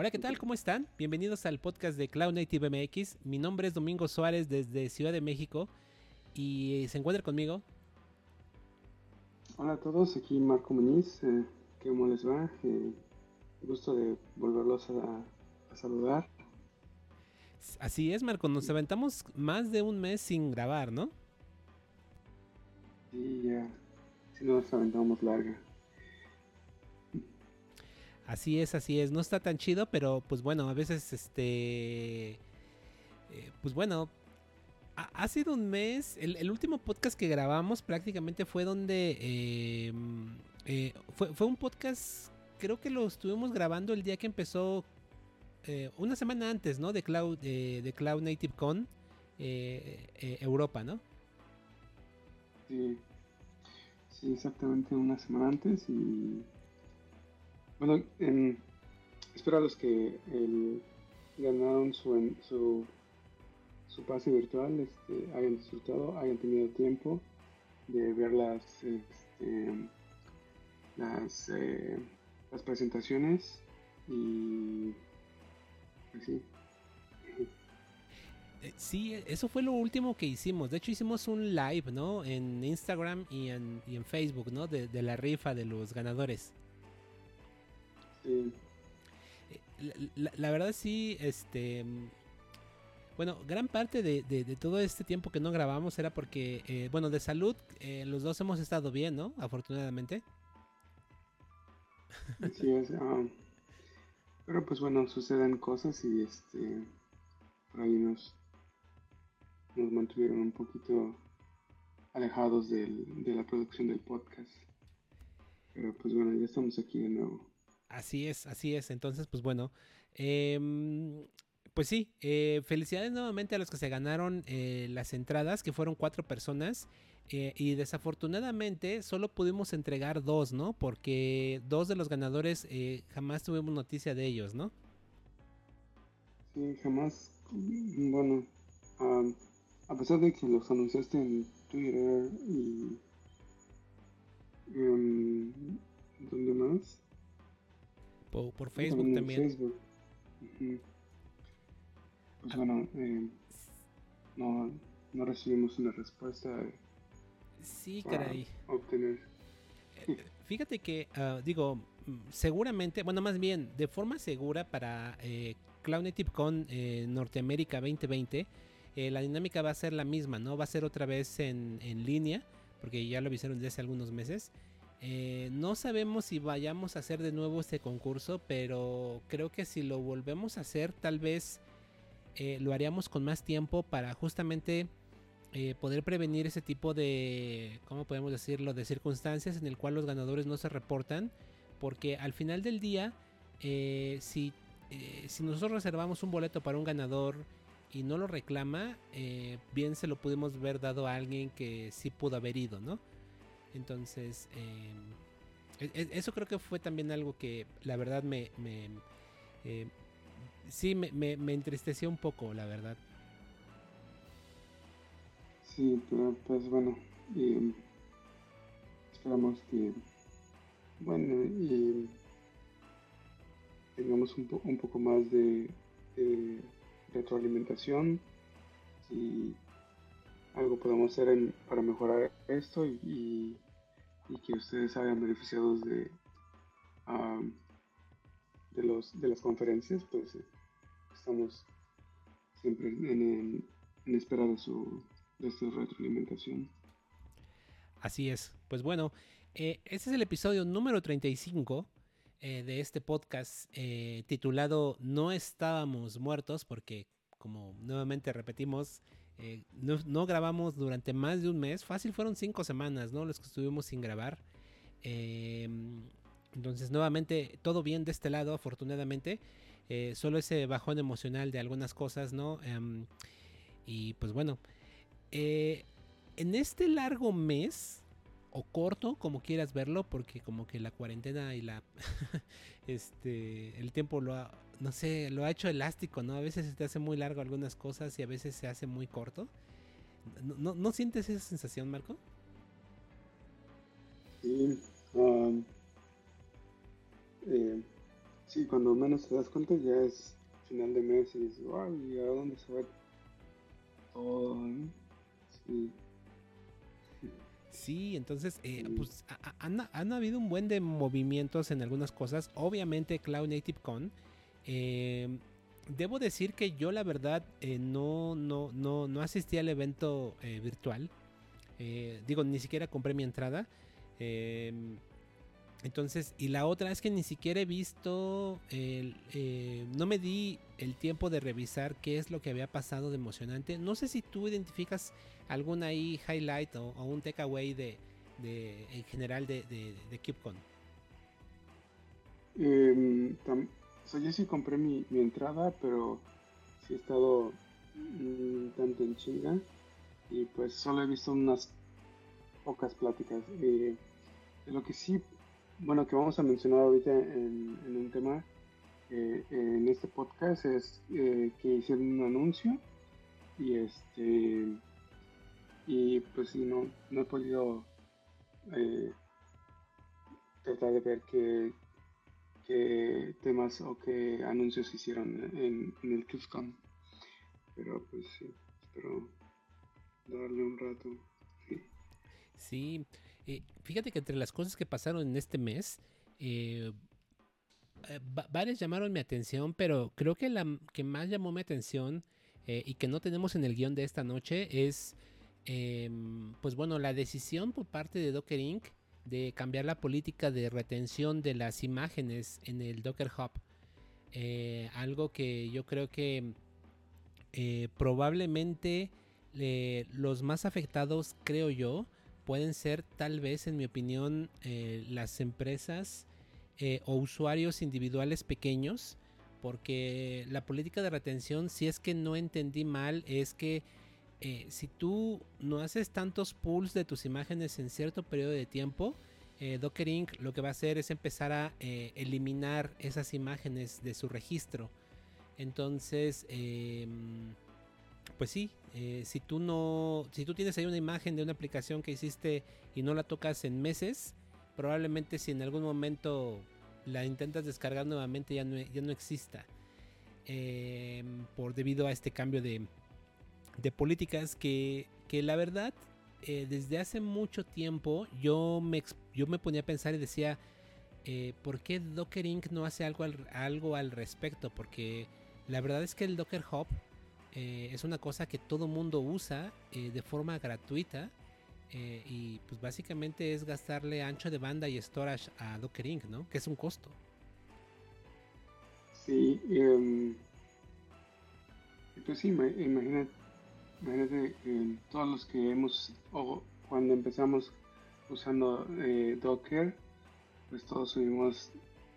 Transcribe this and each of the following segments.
Hola, ¿qué tal? ¿Cómo están? Bienvenidos al podcast de Cloud Native MX. Mi nombre es Domingo Suárez desde Ciudad de México y se encuentra conmigo. Hola a todos, aquí Marco Muñiz. Eh, ¿Cómo les va? Eh, gusto de volverlos a, saludar. Así es, Marco. Nos aventamos más de un mes sin grabar, ¿no? Sí, ya. Si nos aventamos larga. Así es, así es. No está tan chido, pero pues bueno, a veces este... Eh, pues bueno, ha, sido un mes. El, último podcast que grabamos prácticamente fue donde... Eh, eh, fue, un podcast, creo que lo estuvimos grabando el día que empezó... una semana antes, ¿no? De Cloud, de Cloud Native Con Europa, ¿no? Sí. Sí, exactamente una semana antes y bueno, espero a los que ganaron su, su, su, pase virtual este, hayan disfrutado, hayan tenido tiempo de ver las, este, las, eh, las presentaciones y pues sí. Eh, sí, eso fue lo último que hicimos. De hecho, hicimos un live, ¿no? En Instagram y en, y en Facebook, ¿no? De la rifa de los ganadores. La, verdad sí, este... Bueno, gran parte de, todo este tiempo que no grabamos era porque, eh, bueno, de salud, eh, los dos hemos estado bien, ¿no? Afortunadamente. Sí, es, ah, pero pues bueno, suceden cosas y este, por ahí nos, nos mantuvieron un poquito alejados de la producción del podcast. Pero pues bueno, ya estamos aquí de nuevo. Así es, así es. Entonces, pues bueno. Em, pues sí, eh, felicidades nuevamente a los que se ganaron eh, las entradas, que fueron cuatro personas. Eh, y desafortunadamente solo pudimos entregar dos, ¿no? Porque dos de los ganadores jamás tuvimos noticia de ellos, ¿no? Sí, jamás. Bueno, a pesar de que los anunciaste en Twitter y... Um, ¿Dónde más? Por, Facebook también. Pues bueno, eh, no, no recibimos una respuesta. Sí, caray. Obtener. Eh, fíjate que, ah, digo, seguramente, bueno, más bien, de forma segura para eh, Cloud Native Con eh, Norteamérica 2020, la dinámica va a ser la misma, ¿no? Va a ser otra vez en, en línea, porque ya lo avisaron desde hace algunos meses. Eh, no sabemos si vayamos a hacer de nuevo este concurso, pero creo que si lo volvemos a hacer, tal vez eh, lo haríamos con más tiempo para justamente eh, poder prevenir ese tipo de, ¿cómo podemos decirlo?, de circunstancias en el cual los ganadores no se reportan, porque al final del día, si, si nosotros reservamos un boleto para un ganador y no lo reclama, bien se lo pudimos ver dado a alguien que sí pudo haber ido, ¿no? Entonces, em, e, e, eso creo que fue también algo que la verdad me... me eh, sí, me, me, entristeció un poco, la verdad. Sí, pues bueno, esperamos que, bueno, y tengamos un, un poco más de, de retroalimentación. Si algo podemos hacer para mejorar esto y, que ustedes hayan beneficiados de, de, los, de las conferencias, pues eh, estamos siempre en, espera de su, de su retroalimentación. Así es. Pues bueno, eh, este es el episodio número 35 eh, de este podcast titulado No estábamos muertos porque como nuevamente repetimos, eh, no, grabamos durante más de un mes. Fácil fueron cinco semanas, ¿no? Los que estuvimos sin grabar. Em, entonces, nuevamente, todo bien de este lado, afortunadamente. Eh, solo ese bajón emocional de algunas cosas, ¿no? Em, y pues bueno. Eh, en este largo mes, o corto, como quieras verlo, porque como que la cuarentena y la este el tiempo lo ha, no sé, lo ha hecho elástico, ¿no? A veces se te hace muy largo algunas cosas y a veces se hace muy corto. ¿No, no, sientes esa sensación, Marco? Sí. Um, eh, Sí, cuando menos te das cuenta ya es final de mes y dices, wow, ¿y a dónde se va todo? Sí. Sí, entonces, eh, pues han, habido un buen de movimientos en algunas cosas. Obviamente, Cloud Native Con. Eh, debo decir que yo, la verdad, eh, no, no, no, no asistí al evento virtual. digo, ni siquiera compré mi entrada. entonces, y la otra es que ni siquiera he visto, no me di el tiempo de revisar qué es lo que había pasado de emocionante. No sé si tú identificas algún ahí highlight o, un takeaway de, en general de, de, de KeepCon? Em, yo sí compré mi, entrada, pero sí he estado mm, tanto en chinga y pues solo he visto unas pocas pláticas. Eh, lo que sí, bueno, que vamos a mencionar ahorita en, un tema eh, en este podcast es eh, que hicieron un anuncio y este y pues sí, no, no he podido eh, tratar de ver qué, qué, temas o qué anuncios hicieron en, el QSCon. Pero pues sí, espero darle un rato. Sí, eh, fíjate que entre las cosas que pasaron en este mes, eh, varias llamaron mi atención, pero creo que la que más llamó mi atención y que no tenemos en el guion de esta noche es Em, pues bueno, la decisión por parte de Docker Inc. de cambiar la política de retención de las imágenes en el Docker Hub. Eh, algo que yo creo que eh, probablemente los más afectados, creo yo, pueden ser tal vez, en mi opinión, eh, las empresas o usuarios individuales pequeños, porque la política de retención, si es que no entendí mal, es que eh, si tú no haces tantos pulls de tus imágenes en cierto periodo de tiempo, eh, Docker Inc. lo que va a hacer es empezar a eh, eliminar esas imágenes de su registro. Entonces, em, pues sí, si tú no, si tú tienes ahí una imagen de una aplicación que hiciste y no la tocas en meses, probablemente si en algún momento la intentas descargar nuevamente ya no, ya no exista. Em, por debido a este cambio de, de políticas que, la verdad eh, desde hace mucho tiempo yo me, yo me ponía a pensar y decía, eh, ¿por qué Docker Inc. no hace algo al, algo al respecto? Porque la verdad es que el Docker Hub eh, es una cosa que todo mundo usa de forma gratuita y pues básicamente es gastarle ancho de banda y storage a Docker Inc., ¿no? Que es un costo. Sí, um, pues sí, imagínate Imagínate todos los que hemos, o cuando empezamos usando eh, Docker, pues todos subimos,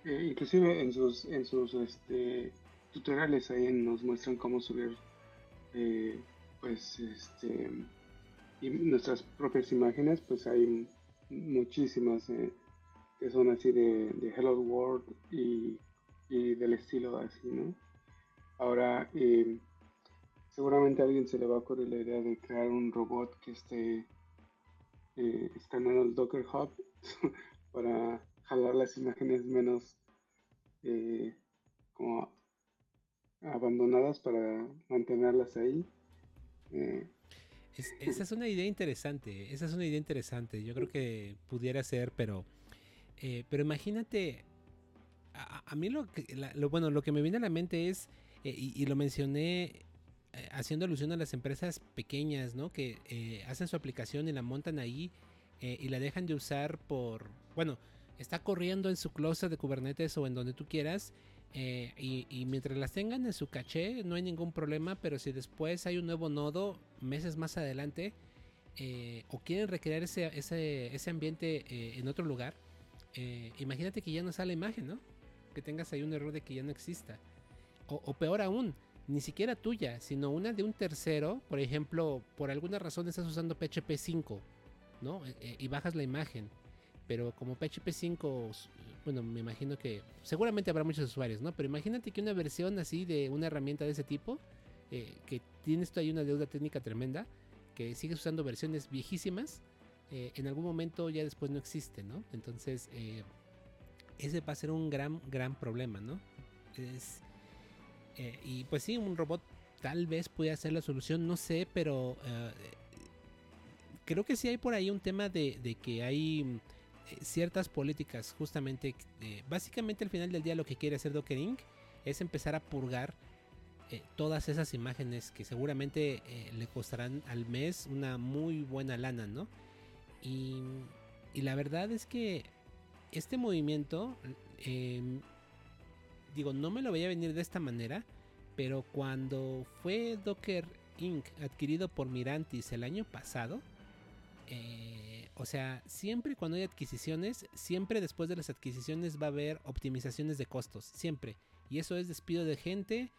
eh, inclusive en sus, en sus este, tutoriales ahí nos muestran cómo subir eh, pues este nuestras propias imágenes, pues hay muchísimas que son así de, Hello World y, y, del estilo así, ¿no? Ahora, seguramente a alguien se le va a ocurrir la idea de crear un robot que esté eh, escaneando el Docker Hub para jalar las imágenes menos eh, como abandonadas para mantenerlas ahí. Eh, esa es una idea interesante, esa es una idea interesante. Yo creo que pudiera ser, pero, pero imagínate, a, mí lo que, lo, bueno, lo que me viene a la mente es, y, lo mencioné eh, haciendo alusión a las empresas pequeñas, ¿no? Que eh, hacen su aplicación y la montan ahí eh, y la dejan de usar por, bueno, está corriendo en su closet de Kubernetes o en donde tú quieras. y, mientras las tengan en su caché no hay ningún problema, pero si después hay un nuevo nodo meses más adelante o quieren recrear ese, ese, ambiente en otro lugar, imagínate que ya no sale imagen, ¿no? Que tengas ahí un error de que ya no exista. o peor aún, ni siquiera tuya, sino una de un tercero, por ejemplo, por alguna razón estás usando PHP 5, ¿no? E, e, y bajas la imagen, pero como PHP 5, bueno, me imagino que seguramente habrá muchos usuarios, ¿no? Pero imagínate que una versión así de una herramienta de ese tipo, eh, que tienes tú ahí una deuda técnica tremenda, que sigues usando versiones viejísimas, eh, en algún momento ya después no existe, ¿no? Entonces, eh, ese va a ser un gran, gran problema, ¿no? Es, eh, y pues sí, un robot tal vez pueda ser la solución, no sé, pero eh, creo que sí hay por ahí un tema de, que hay eh, ciertas políticas, justamente, básicamente al final del día lo que quiere hacer Docker Inc. es empezar a purgar todas esas imágenes que seguramente le costarán al mes una muy buena lana, ¿no? Y, y la verdad es que este movimiento, digo, no me lo veía venir de esta manera, pero cuando fue Docker Inc. adquirido por Mirantis el año pasado, eh, o sea, siempre cuando hay adquisiciones, siempre después de las adquisiciones va a haber optimizaciones de costos, siempre. Y eso es despido de gente,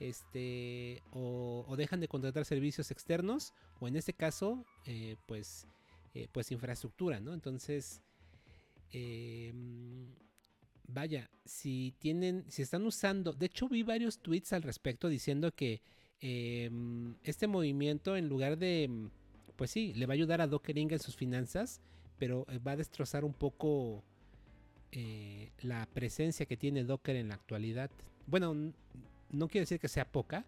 este, o, dejan de contratar servicios externos, o en este caso, eh, pues, eh, pues infraestructura, ¿no? Entonces, vaya, si tienen, si están usando, de hecho vi varios tweets al respecto diciendo que em, este movimiento en lugar de, em, pues sí, le va a ayudar a Docker Inc. en sus finanzas, pero eh, va a destrozar un poco eh, la presencia que tiene Docker en la actualidad. Bueno, no quiero decir que sea poca,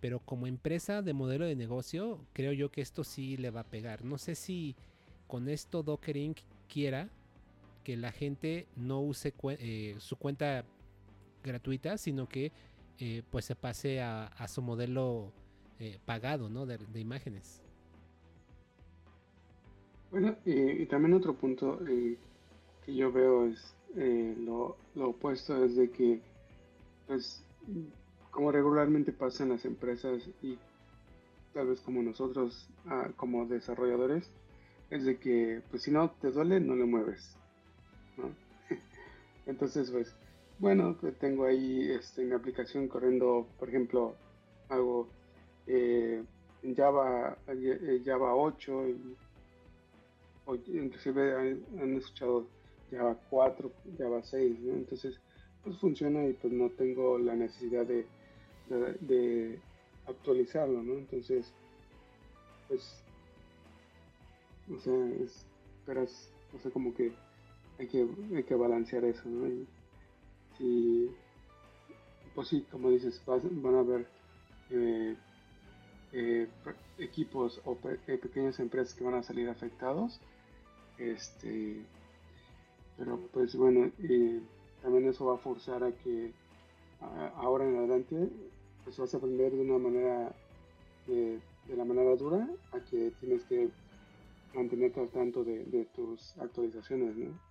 pero como empresa de modelo de negocio, creo yo que esto sí le va a pegar. No sé si con esto Docker Inc. quiera que la gente no use eh, su cuenta gratuita, sino que eh, pues se pase a, su modelo eh, pagado, ¿no? De, imágenes. Bueno, y también otro punto que yo veo es lo, opuesto, es de que, pues, como regularmente pasa en las empresas y tal vez como nosotros, ah, como desarrolladores, es de que, pues, si no te duele, no le mueves. Entonces, pues, bueno, pues, tengo ahí este, mi aplicación corriendo, por ejemplo, hago eh, Java, eh, Java 8, y, o inclusive han, escuchado Java 4, Java 6, Entonces, pues funciona y pues no tengo la necesidad de, de, actualizarlo, ¿no? Entonces, pues, o sea, es, o sea, como que hay que, hay que balancear eso, ¿no? Y, pues sí, como dices, van a haber eh, eh, equipos o eh, pequeñas empresas que van a salir afectados. Este, pero pues bueno, también eso va a forzar a que ahora en adelante pues vas a aprender de una manera de, la manera dura a que tienes que mantenerte al tanto de, de tus actualizaciones, ¿no?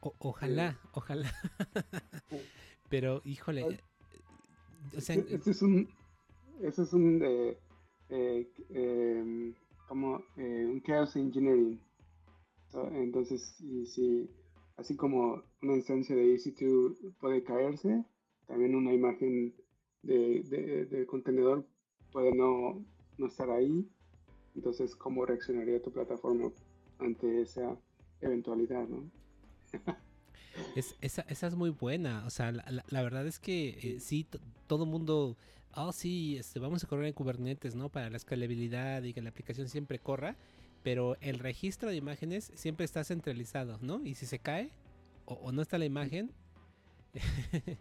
Ojalá, ojalá. Pero, híjole. Eh, este, es un. Este es un. Eh, eh, em, como un chaos engineering. entonces, si, así como una instancia de EC2 puede caerse, también una imagen de, de, contenedor puede no, no estar ahí. Entonces, ¿cómo reaccionaría tu plataforma ante esa eventualidad, no? Es, esa, esa, es muy buena. O sea, la, verdad es que eh, sí, todo mundo, oh sí, este, vamos a correr en Kubernetes, ¿no? Para la escalabilidad y que la aplicación siempre corra. Pero el registro de imágenes siempre está centralizado, ¿no? Y si se cae o, no está la imagen,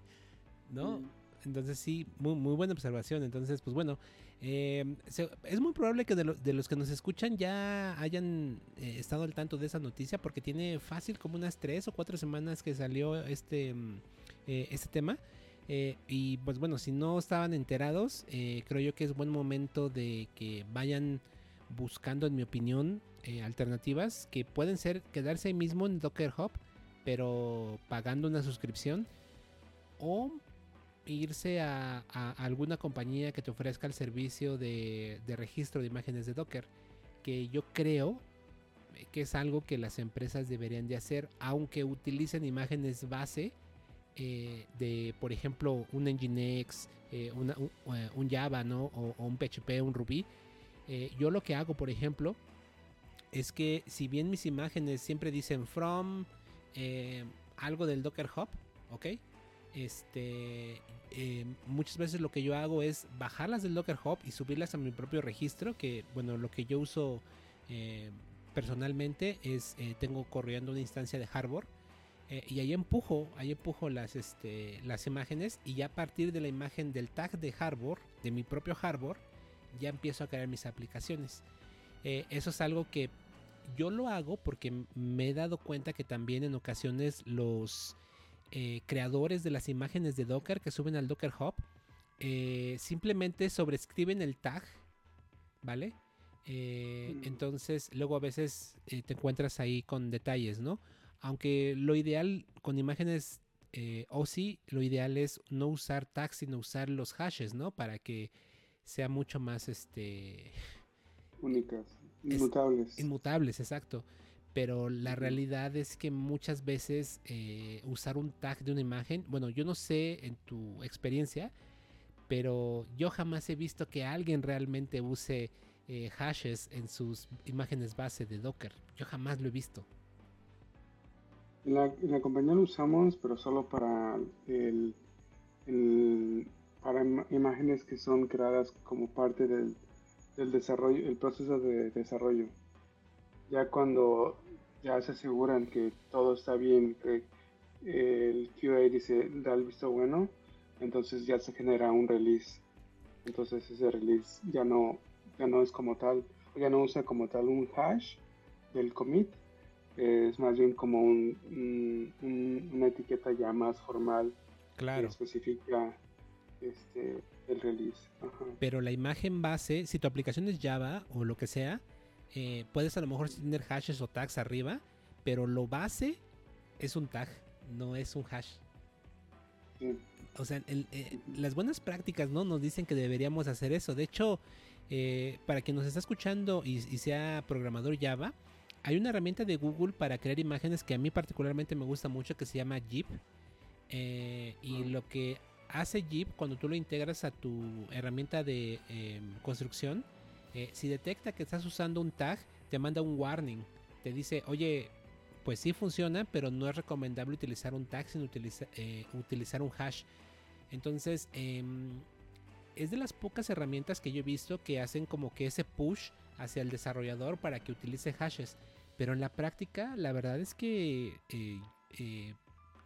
¿no? Mm. Entonces sí, muy, muy buena observación. Entonces, pues bueno, Em, es muy probable que de, los que nos escuchan ya hayan eh, estado al tanto de esa noticia porque tiene fácil como unas tres o cuatro semanas que salió este, mm, eh, este tema. Eh, y pues bueno, si no estaban enterados, creo yo que es buen momento de que vayan buscando, en mi opinión, alternativas que pueden ser quedarse ahí mismo en Docker Hub, pero pagando una suscripción. O irse a, alguna compañía que te ofrezca el servicio de, registro de imágenes de Docker, que yo creo que es algo que las empresas deberían de hacer, aunque utilicen imágenes base eh, de, por ejemplo, un Nginx, eh, eh, un, Java, ¿no? O, un PHP, un Ruby. yo lo que hago, por ejemplo, es que si bien mis imágenes siempre dicen from algo del Docker Hub, ¿ok? Este, eh, muchas veces lo que yo hago es bajarlas del Docker Hub y subirlas a mi propio registro, que bueno, lo que yo uso eh, personalmente es, eh, tengo corriendo una instancia de Harbor y ahí empujo, ahí empujo las, este, las imágenes y ya a partir de la imagen del tag de Harbor, de mi propio Harbor, ya empiezo a crear mis aplicaciones. Eso es algo que yo lo hago porque me he dado cuenta que también en ocasiones los eh, creadores de las imágenes de Docker que suben al Docker Hub simplemente sobrescriben el tag, ¿vale? Mm. Entonces luego a veces te encuentras ahí con detalles, ¿no? Aunque lo ideal con imágenes eh, OSI, lo ideal es no usar tags, sino usar los hashes, ¿no? Para que sea mucho más este únicas, inmutables. inmutables, exacto. Pero la realidad es que muchas veces eh, usar un tag de una imagen, bueno, yo no sé en tu experiencia, pero yo jamás he visto que alguien realmente use eh, hashes en sus imágenes base de Docker. Yo jamás lo he visto. En la, compañía lo usamos, pero solo para el, para imágenes que son creadas como parte del, desarrollo, el proceso de desarrollo. Ya cuando ya se aseguran que todo está bien, que el QA dice da el visto bueno, entonces ya se genera un release. Entonces ese release ya no, ya no es como tal, ya no usa como tal un hash del commit, es más bien como un, una etiqueta ya más formal claro. que especifica este, el release. Pero la imagen base, si tu aplicación es Java o lo que sea, eh, puedes a lo mejor tener hashes o tags arriba, pero lo base es un tag, no es un hash. O sea, eh, las buenas prácticas no nos dicen que deberíamos hacer eso. De hecho, eh, para quien nos está escuchando y sea programador Java, hay una herramienta de Google para crear imágenes que a mí particularmente me gusta mucho que se llama Jeep. Eh, y lo que hace Jeep cuando tú lo integras a tu herramienta de em, construcción, eh, si detecta que estás usando un tag, te manda un warning. Te dice, oye, pues sí funciona, pero no es recomendable utilizar un tag sin eh, utilizar un hash. Entonces, em, es de las pocas herramientas que yo he visto que hacen como que ese push hacia el desarrollador para que utilice hashes. Pero en la práctica, la verdad es que eh, eh,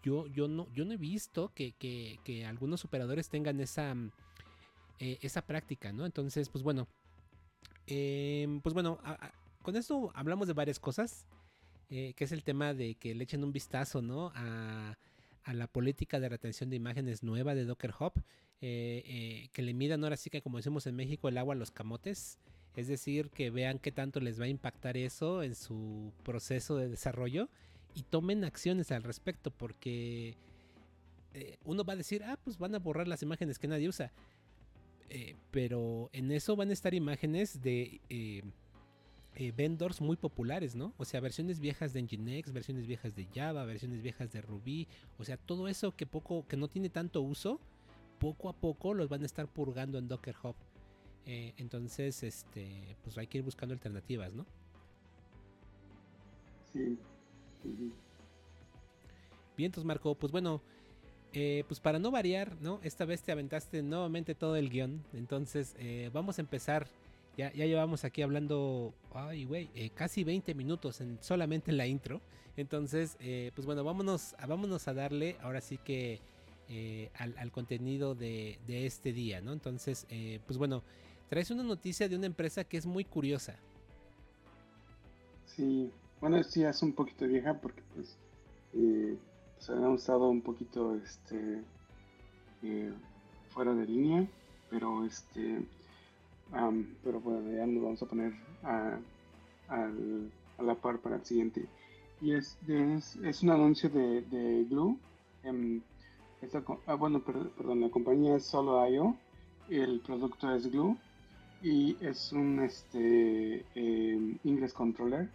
yo, yo, no, yo no he visto que, algunos operadores tengan esa, eh, esa práctica, ¿no? Entonces, pues bueno, em, pues bueno, con esto hablamos de varias cosas, que es el tema de que le echen un vistazo, ¿no? A, la política de retención de imágenes nueva de Docker Hub, que le midan ahora sí que como decimos en México el agua a los camotes. Es decir, que vean qué tanto les va a impactar eso en su proceso de desarrollo y tomen acciones al respecto, porque eh, uno va a decir, ah, pues van a borrar las imágenes que nadie usa. Eh, pero en eso van a estar imágenes de eh, vendors muy populares, ¿no? O sea, versiones viejas de Nginx, versiones viejas de Java, versiones viejas de Ruby, o sea, todo eso que poco, que no tiene tanto uso, poco a poco los van a estar purgando en Docker Hub. Eh, entonces, este, pues hay que ir buscando alternativas, ¿no? Sí. Bien, entonces Marco, pues bueno, eh, pues para no variar, ¿no? Esta vez te aventaste nuevamente todo el guion. Entonces, eh, vamos a empezar. Ya, ya, llevamos aquí hablando, ay, güey, casi 20 minutos en, solamente en la intro. Entonces, pues bueno, vámonos, vámonos a darle ahora sí que al, contenido de, de, este día, ¿no? Entonces, pues bueno, traes una noticia de una empresa que es muy curiosa. Sí, bueno, sí, es un poquito vieja porque pues, eh, pues han estado un poquito este, eh, fuera de línea, pero este, pero bueno, ya nos vamos a poner a, la par para el siguiente. Y es, es, un anuncio de, de Glue. Em, ah, bueno, perdón, la compañía es solo IO, el producto es Glue y es un este, em, Ingress Controller.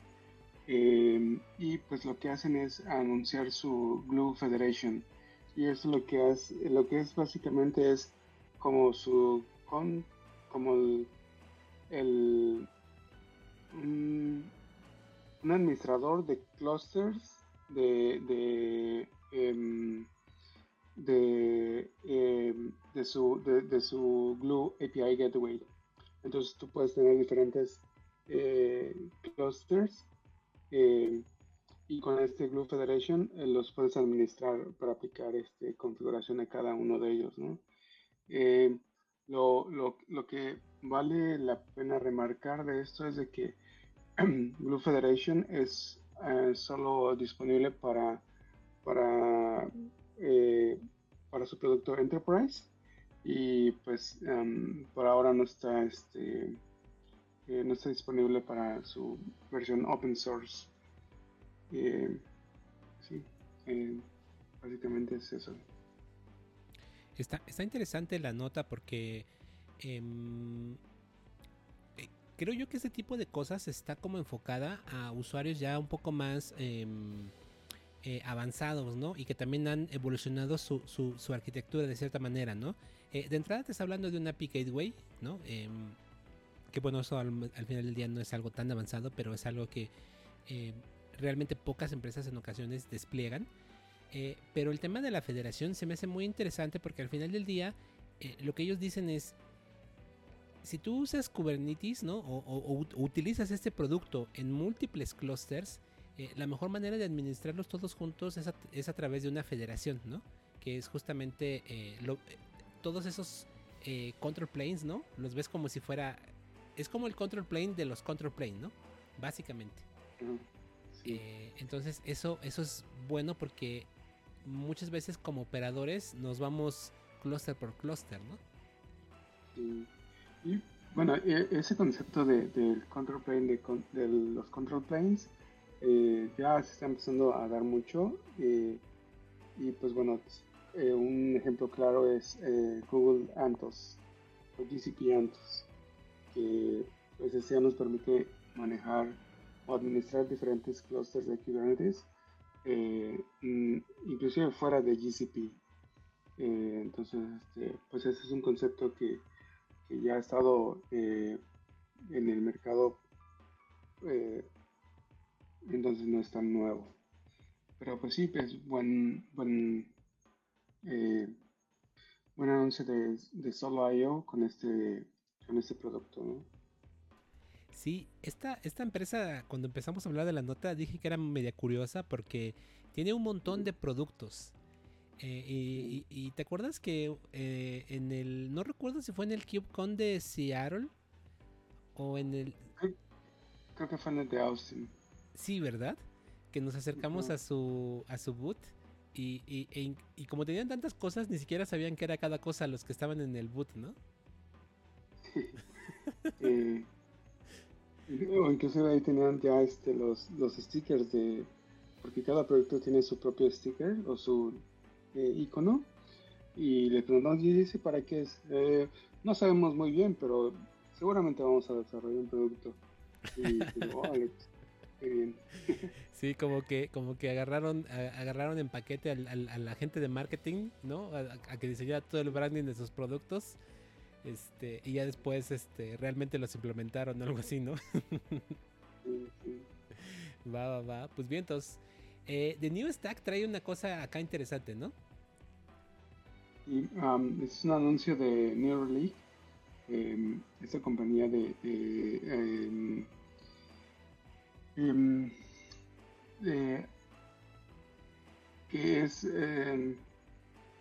Em, y pues lo que hacen es anunciar su Glue Federation. Y eso lo que hace, lo que es básicamente es como su con, como el, un, administrador de clusters de de, em, de, de, su, de su Glue API Gateway. Entonces tú puedes tener diferentes eh, clusters eh, y con este Glue Federation eh, los puedes administrar para aplicar este, configuración a cada uno de ellos. ¿no? Eh, lo, lo, lo, que vale la pena remarcar de esto es de que Glue Federation es eh, solo disponible para, para, para su producto Enterprise y pues em, por ahora no está este no está disponible para su versión open source eh, sí, eh, básicamente es eso. Está, está interesante la nota porque em, eh, creo yo que este tipo de cosas está como enfocada a usuarios ya un poco más em, avanzados, ¿no? Y que también han evolucionado su, su, arquitectura de cierta manera, ¿no? de entrada te está hablando de una API Gateway, ¿no? Em, que bueno, eso al, al, final del día no es algo tan avanzado, pero es algo que realmente pocas empresas en ocasiones despliegan. Eh, pero el tema de la federación se me hace muy interesante porque al final del día eh, lo que ellos dicen es, si tú usas Kubernetes ¿no? o, utilizas este producto en múltiples clusters, eh, la mejor manera de administrarlos todos juntos es a, través de una federación, ¿no? que es justamente todos esos control planes, ¿no? Los ves como si fuera, es como el control plane de los control plane, ¿no? Básicamente. Eh, entonces eso, eso es bueno porque muchas veces como operadores nos vamos cluster por cluster, ¿no? Y bueno, e, ese concepto de, del control plane, de, los control planes, eh, ya se está empezando a dar mucho. Eh, y pues bueno, un ejemplo claro es Google Antos o GCP Antos, que pues ya nos permite manejar o administrar diferentes clusters de Kubernetes, eh, mm, inclusive fuera de GCP. Eh, entonces, este, pues ese es un concepto que, ya ha estado eh, en el mercado, entonces no es tan nuevo. Pero pues sí, es buen, buen, buen anuncio de, de Solo.io con este, con este producto, ¿no? Sí, esta, esta empresa, cuando empezamos a hablar de la nota, dije que era media curiosa porque tiene un montón de productos. Eh, y, te acuerdas que eh, en el. No recuerdo si fue en el KubeCon de Seattle o en el. Creo que fue en el de Austin. Sí, ¿verdad? Que nos acercamos a su a su boot y, y, y, como tenían tantas cosas, ni siquiera sabían qué era cada cosa los que estaban en el boot, ¿no? eh, o inclusive ahí tenían ya este, los, los stickers de... Porque cada proyecto tiene su propio sticker o su eh, icono. Y le preguntamos, ¿y ese para qué es? Eh, no sabemos muy bien, pero seguramente vamos a desarrollar un producto. Y digo, qué bien. Sí, como que, como que agarraron, agarraron en paquete al, al, a la gente de marketing, ¿no? A, a, que diseñara todo el branding de sus productos este, y ya después este, realmente los implementaron algo así, ¿no? va, va, va. Pues bien, entonces, eh, The New Stack trae una cosa acá interesante, ¿no? Y, um, es un anuncio de Neuralink, eh, esta compañía de, em, em, que es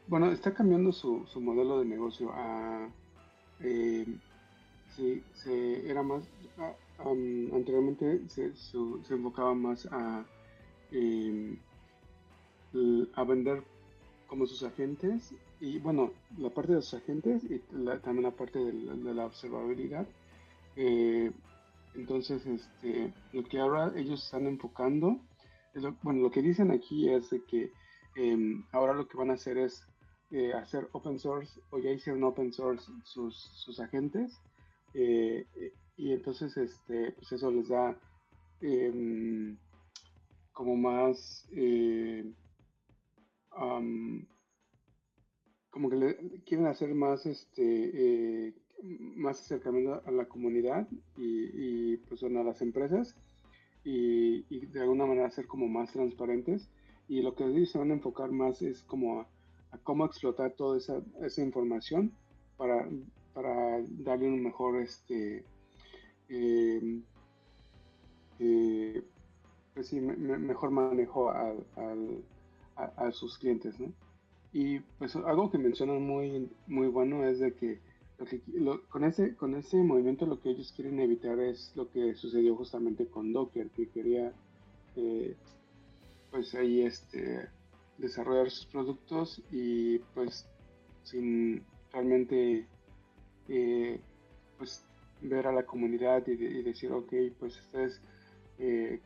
bueno está cambiando su modelo de negocio a eh, se, era más, ah, anteriormente se, se, enfocaba más a, em, a vender como sus agentes y bueno, la parte de sus agentes y también la parte de la, observabilidad. Eh, entonces, este, lo que ahora ellos están enfocando, bueno, lo que dicen aquí es que em, ahora lo que van a hacer es eh, hacer open source o ya hicieron open source sus, sus agentes eh, y entonces este pues eso les da em, como más eh, como que le, quieren hacer más este más acercamiento a la comunidad y, pues a las empresas y, y, de alguna manera ser como más transparentes. Y lo que ellos se van a enfocar más es como cómo explotar toda esa, esa información para, para, darle un mejor este em, eh, pues sí, mejor manejo a, sus clientes. Y pues algo que mencionan muy, muy bueno es de que, con, ese, con ese movimiento lo que ellos quieren evitar es lo que sucedió justamente con Docker, que quería eh, pues ahí este, desarrollar sus productos y pues sin realmente eh, pues ver a la comunidad y, decir ok pues ustedes eh,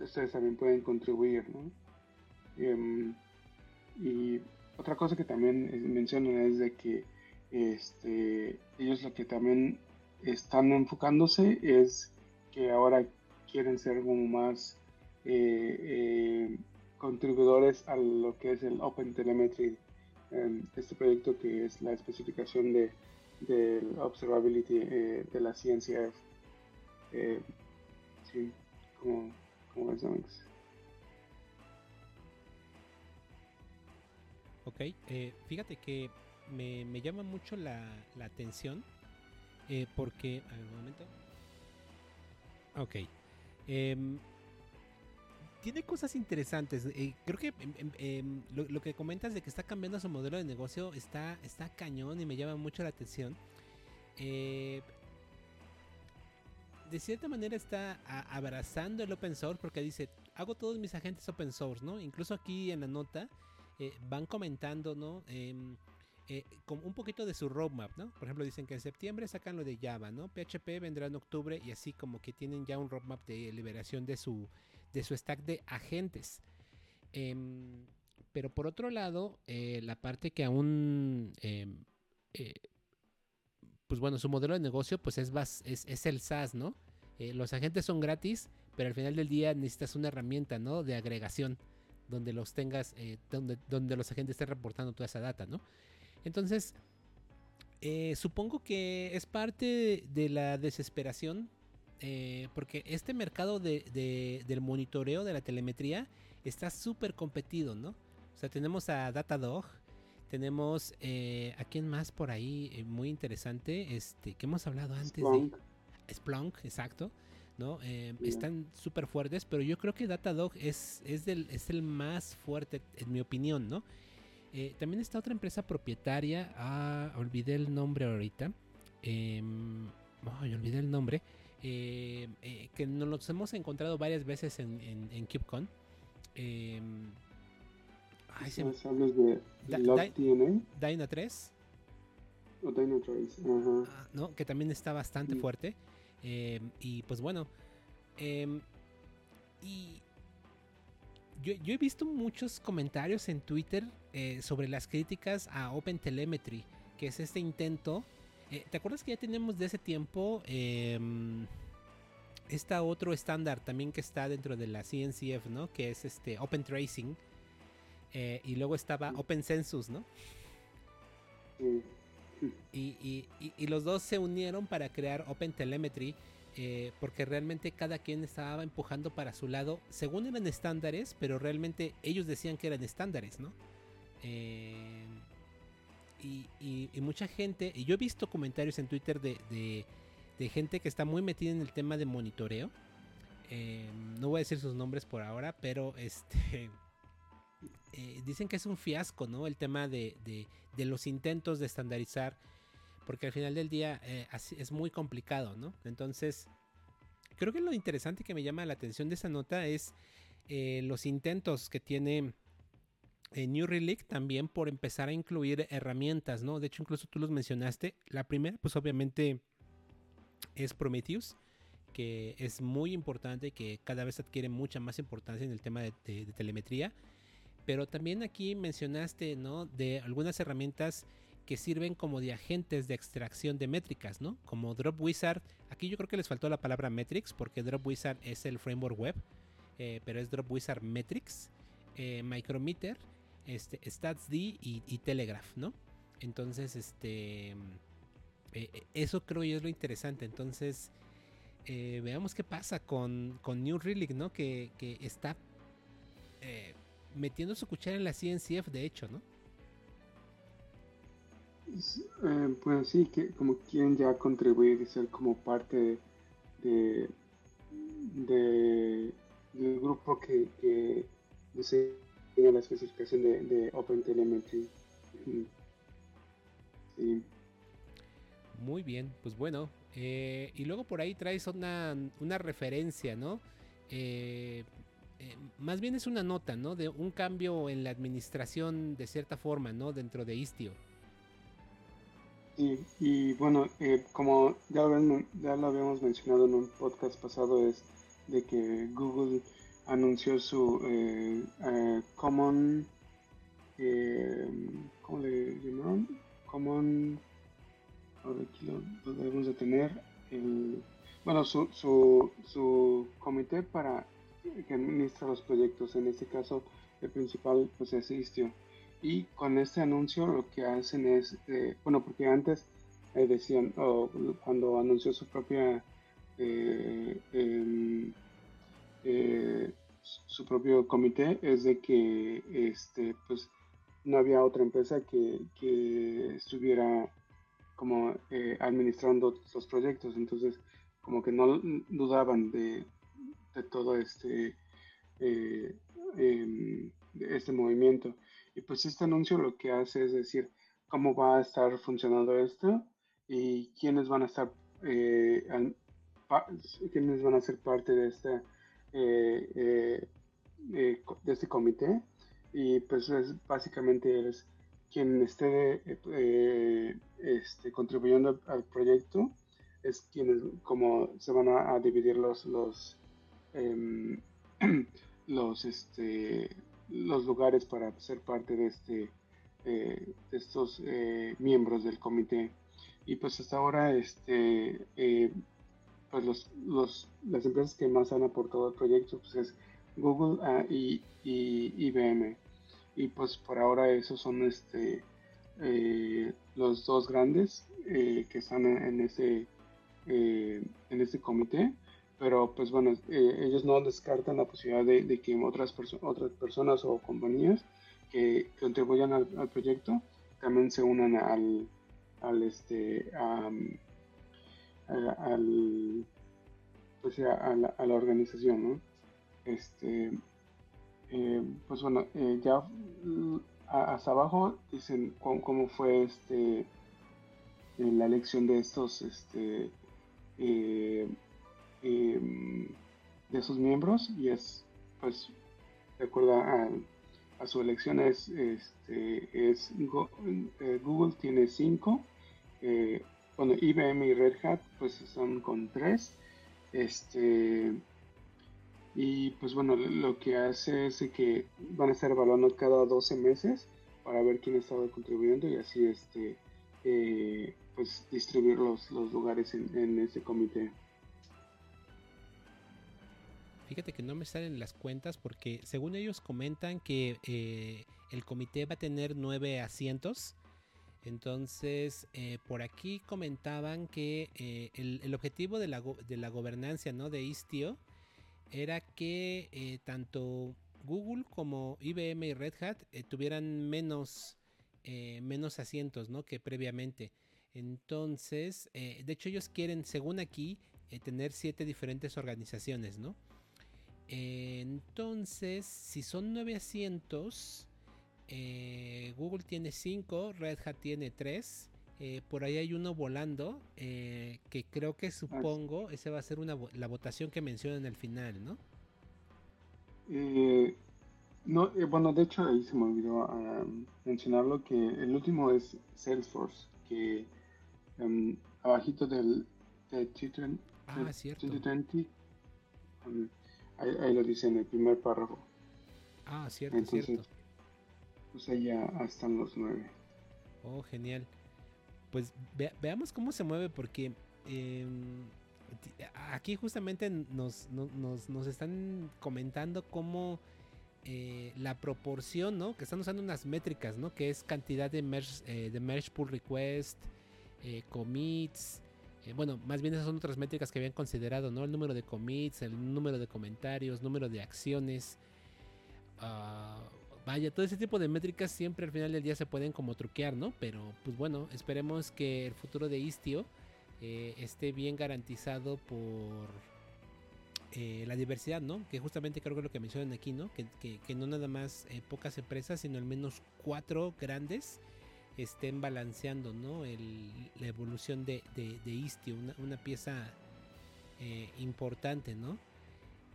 ustedes también pueden contribuir ¿no? Em, y otra cosa que también mencionan es de que este, ellos lo que también están enfocándose es que ahora quieren ser como más eh, eh, contribuidores a lo que es el Open Telemetry, este proyecto que es la especificación de, del Observability eh, de la ciencia. sí, como, como ves, Ok, eh, fíjate que me, llama mucho la, atención eh, porque... A ver, un momento. Ok. Em, tiene cosas interesantes. Eh, creo que em, em, lo, que comentas de que está cambiando su modelo de negocio está, está cañón y me llama mucho la atención. de cierta manera está abrazando el open source porque dice, hago todos mis agentes open source, ¿no? Incluso aquí en la nota eh, van comentando, ¿no? Em, eh, con un poquito de su roadmap, ¿no? Por ejemplo, dicen que en septiembre sacan lo de Java, ¿no? PHP vendrá en octubre y así como que tienen ya un roadmap de liberación de su, de su stack de agentes. Em, pero por otro lado, eh, la parte que aún, em, pues bueno, su modelo de negocio pues es, es, es el SaaS, ¿no? los agentes son gratis, pero al final del día necesitas una herramienta, ¿no? De agregación donde los tengas, eh, donde, donde los agentes estén reportando toda esa data, ¿no? Entonces, eh, supongo que es parte de, la desesperación, eh, porque este mercado de, del monitoreo de la telemetría está súper competido, ¿no? O sea, tenemos a Datadog, tenemos a quién más por ahí muy interesante, este, que hemos hablado antes de Splunk, exacto. ¿no? Eh, están súper fuertes, pero yo creo que Datadog es, es, del, es el más fuerte, en mi opinión, ¿no? Eh, también está otra empresa propietaria, ah, olvidé el nombre ahorita, eh, olvidé el nombre, eh, que nos los hemos encontrado varias veces en, en, en KubeCon. Ay, se... de Dyna 3. O Dyna 3, ah, ¿no? Que también está bastante fuerte. Em, y pues bueno, em, y yo, he visto muchos comentarios en Twitter eh, sobre las críticas a OpenTelemetry, que es este intento. Eh, ¿Te acuerdas que ya tenemos de ese tiempo eh, está otro estándar también que está dentro de la CNCF, ¿no? Que es este Open Tracing. y luego estaba Open Census, ¿no? Y, los dos se unieron para crear Open Telemetry. Eh, porque realmente cada quien estaba empujando para su lado, según eran estándares, pero realmente ellos decían que eran estándares, ¿no? Eh, y, mucha gente, y yo he visto comentarios en Twitter de, gente que está muy metida en el tema de monitoreo. Eh, no voy a decir sus nombres por ahora, pero este eh, dicen que es un fiasco, ¿no? El tema de, los intentos de estandarizar, porque al final del día eh, es muy complicado, ¿no? Entonces, creo que lo interesante que me llama la atención de esa nota es eh, los intentos que tiene New Relic también por empezar a incluir herramientas, ¿no? De hecho, incluso tú los mencionaste. La primera, pues obviamente es Prometheus que es muy importante, que cada vez adquiere mucha más importancia en el tema de telemetría. Pero también aquí mencionaste, ¿no? De algunas herramientas que sirven como de agentes de extracción de métricas, ¿no? Como Drop Wizard. Aquí yo creo que les faltó la palabra metrics porque Drop Wizard es el framework web, eh, pero es Drop Wizard Metrics, eh, Micrometer, este, StatsD y, y, Telegraph, ¿no? Entonces, este, eh, eso creo yo es lo interesante. Entonces, veamos qué pasa con, con New Relic, ¿no? Que, que está metiendo su cuchara en la CNCF, de hecho, ¿no? Eh, pues sí, que como quieren ya contribuir y ser como parte de, del grupo que, que diseña la especificación de, de OpenTelemetry. Sí. Muy bien, pues bueno. Eh, y luego por ahí traes una, una referencia, ¿no? Eh, eh, más bien es una nota, ¿no? De un cambio en la administración de cierta forma, ¿no? Dentro de Istio. Sí, y bueno, como ya lo, ya lo habíamos mencionado en un podcast pasado, es de que Google anunció su Common, ¿cómo le llamaron? Common Ahora aquí lo, debemos de tener. El, bueno, su, su, su comité para que administra los proyectos. En este caso, el principal pues es Istio. Y con este anuncio lo que hacen es, eh, bueno, porque antes eh, decían, o cuando anunció su propia, eh, em, su propio comité, es de que, este, pues, no había otra empresa que, que estuviera como eh, administrando los proyectos, entonces como que no dudaban de, todo este, eh, em, este movimiento. Y pues este anuncio lo que hace es decir cómo va a estar funcionando esto y quiénes van a estar, eh, quiénes van a ser parte de este, de este comité. Y pues es, básicamente es quien esté eh, este, contribuyendo al proyecto es quienes como se van a, dividir los em, los este los lugares para ser parte de este eh, estos eh, miembros del comité y pues hasta ahora este pues los, los, las empresas que más han aportado al proyecto pues es Google ah, y, y IBM y pues por ahora esos son este eh, los dos grandes eh, que están en, ese eh, en ese comité. Pero pues bueno ellos no descartan la posibilidad de, que otras otras personas o compañías que contribuyan al, proyecto también se unan al al este al pues a, la, a la organización ¿no? este eh, pues bueno, eh, ya mm, hasta abajo dicen cómo, fue este eh, la elección de estos este em, de esos miembros y es pues de acuerdo a, su elección es este es Google tiene 5 bueno IBM y Red Hat pues son con 3 este y pues bueno, lo que hace es que van a estar evaluando cada 12 meses para ver quién estaba contribuyendo y así este eh, pues distribuir los, lugares en, ese comité. Fíjate que no me salen las cuentas porque según ellos comentan que eh, el comité va a tener nueve asientos. Entonces, eh, por aquí comentaban que el, objetivo de la, de la gobernanza ¿no? de Istio era que eh, tanto Google como IBM y Red Hat eh, tuvieran menos, eh, menos asientos ¿no? que previamente. Entonces, de hecho ellos quieren, según aquí, tener siete diferentes organizaciones, ¿no? entonces, si son nueve asientos, Google tiene cinco, Red Hat tiene tres, eh, por ahí hay uno volando eh, que creo que supongo esa va a ser una, la votación que mencionan al final, ¿no? Eh, no, bueno, de hecho ahí se me olvidó mencionarlo que el último es Salesforce, que um, abajito del de T20, ah, cierto. ahí, lo dice en el primer párrafo. Ah, cierto, Entonces, cierto. Pues ya están los nueve. Oh, genial pues veamos cómo se mueve porque em, aquí justamente nos, nos, están comentando cómo eh, la proporción, ¿no? Que están usando unas métricas, ¿no? Que es cantidad de merge, eh, de merge pull request, eh, commits. bueno, más bien esas son otras métricas que habían considerado, ¿no? El número de commits, el número de comentarios, número de acciones. Uh, Vaya, todo ese tipo de métricas siempre al final del día se pueden como truquear, ¿no? Pero pues bueno, esperemos que el futuro de Istio eh, esté bien garantizado por eh, la diversidad, ¿no? Que justamente creo que es lo que mencionan aquí, ¿no? Que, no nada más eh, pocas empresas, sino al menos cuatro grandes estén balanceando, ¿no? la evolución de, Istio, una, pieza importante, ¿no?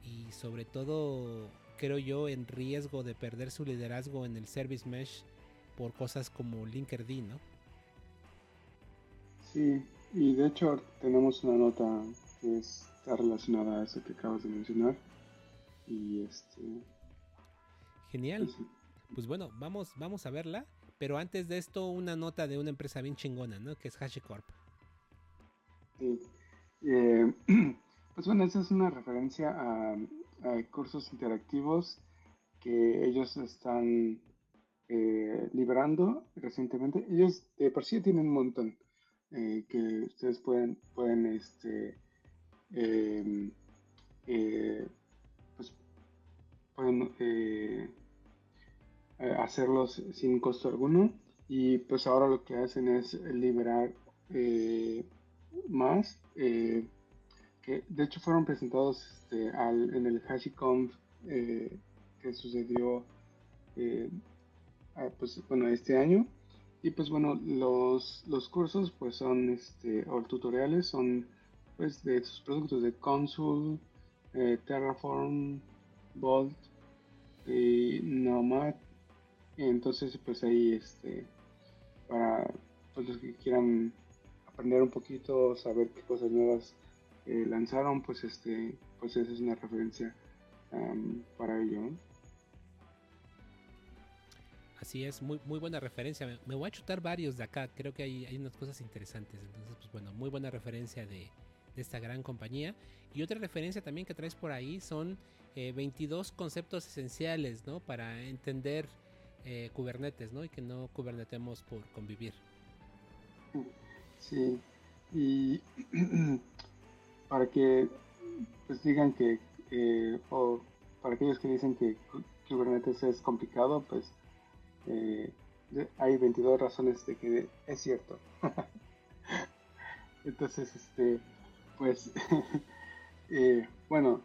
Y sobre todo, creo yo, en riesgo de perder su liderazgo en el Service Mesh por cosas como Linkerd, ¿no? Sí, y de hecho tenemos una nota que está relacionada a eso que acabas de mencionar. Y este. Genial. Pues, pues, bueno, vamos, vamos a verla. Pero antes de esto, una nota de una empresa bien chingona, ¿no? Que es HashiCorp. Sí. Eh, pues bueno, esa es una referencia a, cursos interactivos que ellos están eh, liberando recientemente. Ellos de por sí tienen un montón. Eh, que ustedes pueden, pueden este, em, eh, pues, pueden eh, hacerlos sin costo alguno y pues ahora lo que hacen es liberar más que de hecho fueron presentados este, en el HashiConf que sucedió pues, bueno, este año y pues bueno, los, los cursos pues son, este, o tutoriales son pues de sus productos de Consul, eh, Terraform, Bolt y Nomad. entonces pues ahí este, para pues, los que quieran aprender un poquito, saber qué cosas nuevas eh, lanzaron, pues este, pues esa es una referencia para ello. Así es, muy, muy buena referencia. Me, voy a chutar varios de acá. Creo que hay, hay unas cosas interesantes. Entonces, pues bueno, muy buena referencia de, esta gran compañía. Y otra referencia también que traes por ahí son 22 eh, conceptos esenciales, ¿no? Para entender eh, Kubernetes, ¿no? Y que no kubernetemos por convivir. Sí. Y para que pues digan que, eh, o para aquellos que dicen que Kubernetes es complicado, pues eh, hay 22 razones de que es cierto. Entonces, este, pues, eh, bueno,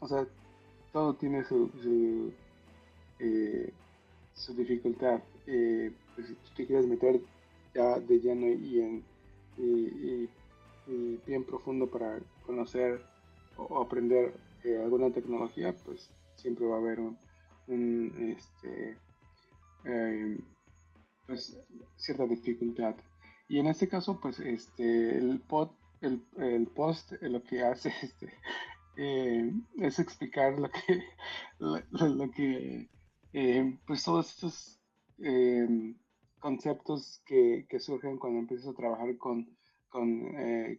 o sea, todo tiene su, su, eh, dificultad. pues, si te quieres meter ya de lleno y, en, y, bien profundo para conocer o, aprender alguna tecnología, pues siempre va a haber un, este, eh, pues, cierta dificultad. Y en este caso, pues este, el, pod, el, el post eh, lo que hace este, eh, es explicar lo que, lo, que pues todos estos conceptos que, que, surgen cuando empiezas a trabajar con, con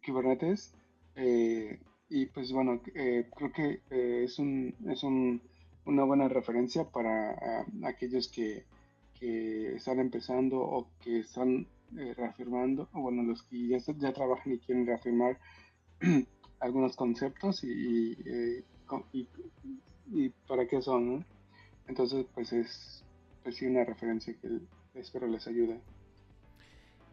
Kubernetes. Y pues bueno, creo que es, un, es un, una buena referencia para ah, aquellos que, que están empezando o que están eh, reafirmando, o bueno, los que ya, ya trabajan y quieren reafirmar algunos conceptos y, eh, y, y, para qué son, Entonces, pues es pues sí una referencia que espero les ayude.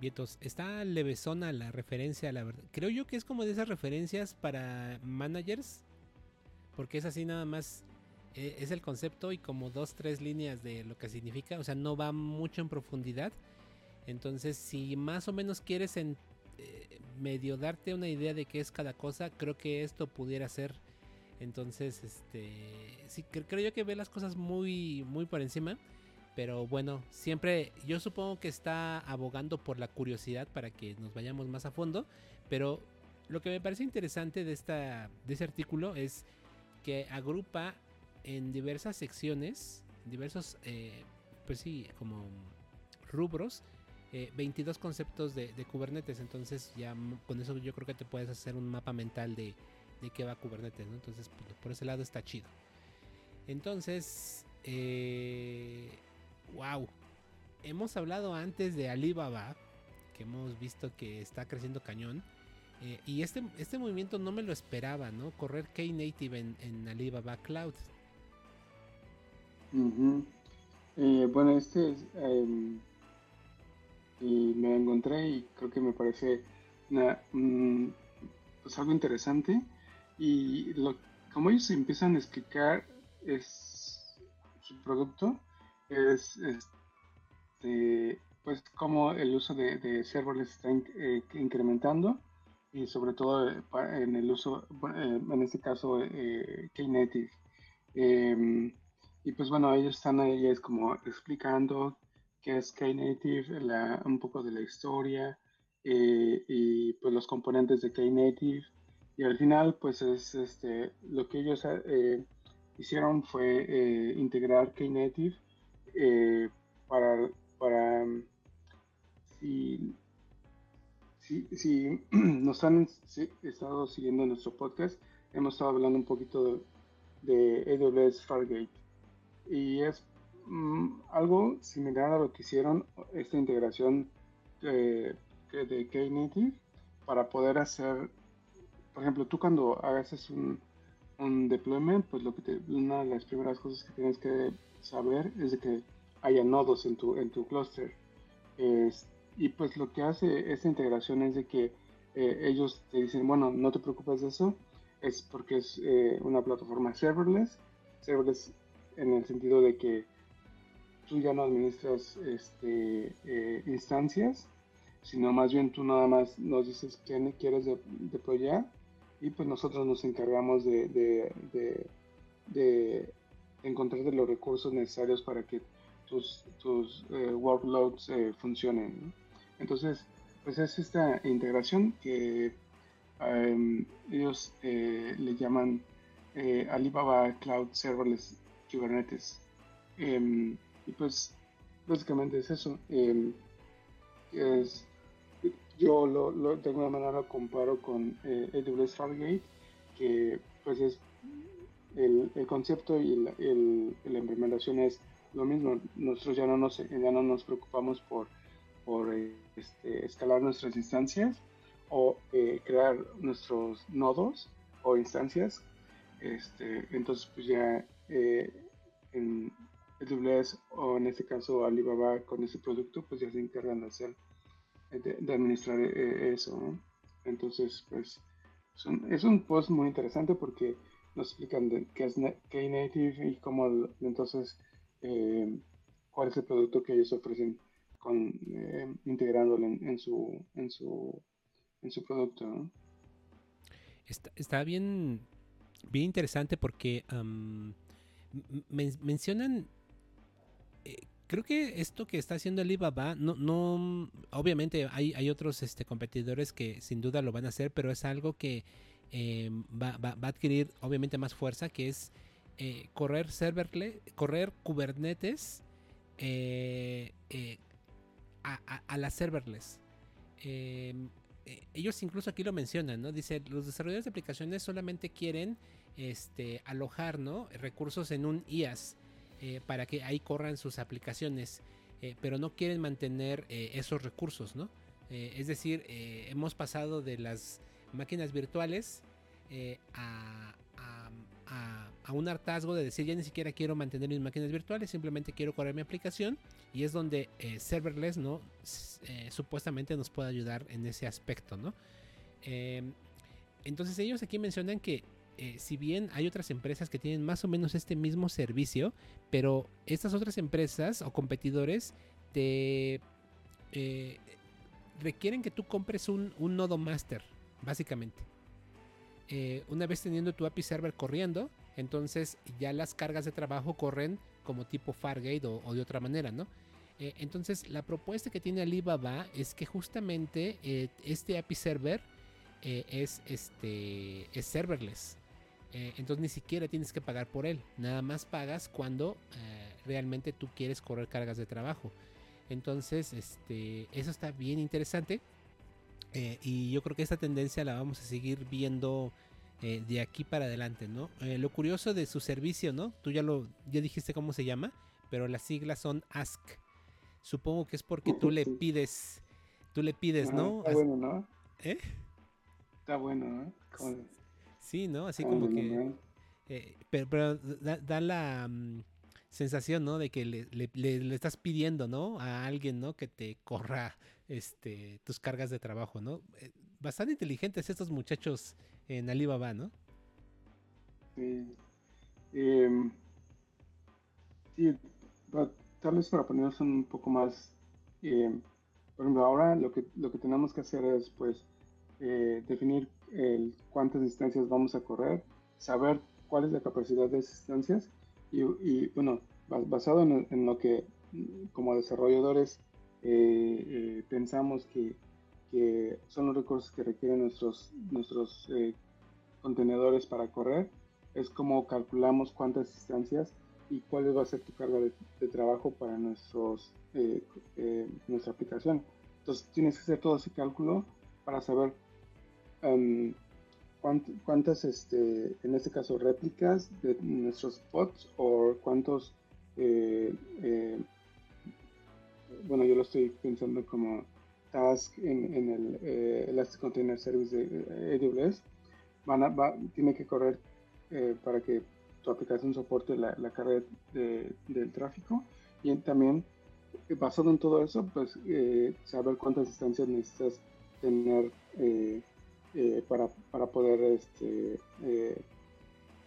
Vientos, está levesona la referencia, la verdad. Creo yo que es como de esas referencias para managers, porque es así nada más e, es el concepto y como dos, tres líneas de lo que significa, o sea, no va mucho en profundidad. Entonces, si más o menos quieres en, eh, medio darte una idea de qué es cada cosa, creo que esto pudiera ser. Entonces, este, sí, creo yo que ve las cosas muy, muy por encima. Pero bueno, siempre yo supongo que está abogando por la curiosidad para que nos vayamos más a fondo. Pero lo que me parece interesante de, esta, de ese artículo es que agrupa en diversas secciones, diversos, eh, pues sí, como rubros, 22 eh, conceptos de, Kubernetes. Entonces ya con eso yo creo que te puedes hacer un mapa mental de, de qué va Kubernetes. Entonces pues, por ese lado está chido. Entonces, eh, wow. Hemos hablado antes de Alibaba, que hemos visto que está creciendo cañón. y este, este movimiento no me lo esperaba, ¿no? Correr Knative en, en Alibaba Cloud. Eh, bueno, este es, y me encontré y creo que me parece una, pues algo interesante y lo, como ellos empiezan a explicar es su producto, es, este, pues como el uso de, de serverless está eh, incrementando y sobre todo eh, en el uso, eh, en este caso, Knative. Em, y pues bueno, ellos están ahí como explicando qué es Knative, un poco de la historia y pues los componentes de Knative. Y al final, pues es este, lo que ellos hicieron fue integrar Knative para, para si, si, nos han estado siguiendo en nuestro podcast, hemos estado hablando un poquito de, AWS Fargate. Y es mm, algo similar a lo que hicieron esta integración de, de Knative para poder hacer, por ejemplo, tú cuando hagas un, un deployment, pues lo que una de las primeras cosas que tienes que saber es de que haya nodos en tu, en tu cluster. Y pues lo que hace esta integración es de que eh, ellos te dicen, bueno, no te preocupes de eso, es porque es eh, una plataforma serverless, serverless en el sentido de que tú ya no administras este, eh, instancias, sino más bien tú nada más nos dices quién quieres deployar y pues nosotros nos encargamos de, de, de, de encontrar los recursos necesarios para que tus, tus workloads funcionen. Entonces, pues es esta integración que em, ellos eh, le llaman eh, Alibaba Cloud Serverless Kubernetes. Em, y pues básicamente es eso. Em, yo lo, de alguna manera lo comparo con eh, AWS Fargate, que pues es el, concepto y la implementación es lo mismo. Nosotros ya no nos, ya no nos preocupamos por por este, escalar nuestras instancias o eh, crear nuestros nodos o instancias. Este, entonces, pues ya eh, en AWS o en este caso Alibaba con ese producto, pues ya se encargan de hacer, de, administrar eh, eso. Entonces, pues es un, post muy interesante porque nos explican qué es Knative y cómo entonces cuál es el producto que ellos ofrecen con, eh, integrándolo en, su, en, su, en su producto. Está, bien, bien interesante porque mencionan, eh, creo que esto que está haciendo Alibaba, no, no, obviamente hay, hay otros este, competidores que sin duda lo van a hacer, pero es algo que eh, va, a adquirir obviamente más fuerza, que es correr serverless, correr Kubernetes eh, a, la serverless. Em, eh, ellos incluso aquí lo mencionan, ¿no? Dice, los desarrolladores de aplicaciones solamente quieren este, alojar, ¿no? Recursos en un IaaS eh, para que ahí corran sus aplicaciones, eh, pero no quieren mantener esos recursos, ¿no? es decir, hemos pasado de las máquinas virtuales a, a, un hartazgo de decir ya ni siquiera quiero mantener mis máquinas virtuales, simplemente quiero correr mi aplicación. Y es donde eh, serverless no eh, supuestamente nos puede ayudar en ese aspecto, ¿no? Em, entonces ellos aquí mencionan que eh, si bien hay otras empresas que tienen más o menos este mismo servicio, pero estas otras empresas o competidores te requieren que tú compres un, un nodo master, básicamente. Eh, una vez teniendo tu API server corriendo, entonces ya las cargas de trabajo corren como tipo Fargate o, de otra manera, ¿no? Eh, entonces la propuesta que tiene Alibaba es que justamente eh, este API server es, este, es serverless. entonces ni siquiera tienes que pagar por él, nada más pagas cuando realmente tú quieres correr cargas de trabajo. Entonces, este, eso está bien interesante. Eh, y yo creo que esta tendencia la vamos a seguir viendo eh, de aquí para adelante, ¿no? Eh, lo curioso de su servicio, ¿no? Tú ya lo ya dijiste cómo se llama, pero las siglas son Ask. Supongo que es porque tú le pides, tú le pides, ¿no? Está bueno, ¿no? ¿Eh? Está bueno, ¿no? Sí, ¿no? Así como que... pero, da, la mm, sensación, ¿no? De que le, le, estás pidiendo, ¿no? A alguien, ¿no? Que te corra este, tus cargas de trabajo, ¿no? Eh, bastante inteligentes estos muchachos en Alibaba, ¿no? Sí. Em, tal vez para ponernos un poco más, em, por ejemplo, ahora lo que, lo que tenemos que hacer es pues eh, definir cuántas distancias vamos a correr, saber cuál es la capacidad de esas distancias y, bueno, basado en, lo que como desarrolladores eh, eh, pensamos que, son los recursos que requieren nuestros, nuestros contenedores para correr, es como calculamos cuántas distancias y cuál va a ser tu carga de, trabajo para nuestros, nuestra aplicación. Entonces tienes que hacer todo ese cálculo para saber um, cuántas, este, en este caso, réplicas de nuestros pods o cuántos, eh, eh, bueno, yo lo estoy pensando como task en, el eh, Elastic Container Service de AWS, van a, va, tiene que correr para que tu aplicación soporte la, carga del tráfico. Y también basado en todo eso, pues saber cuántas instancias necesitas tener eh, para, para, poder, este, eh,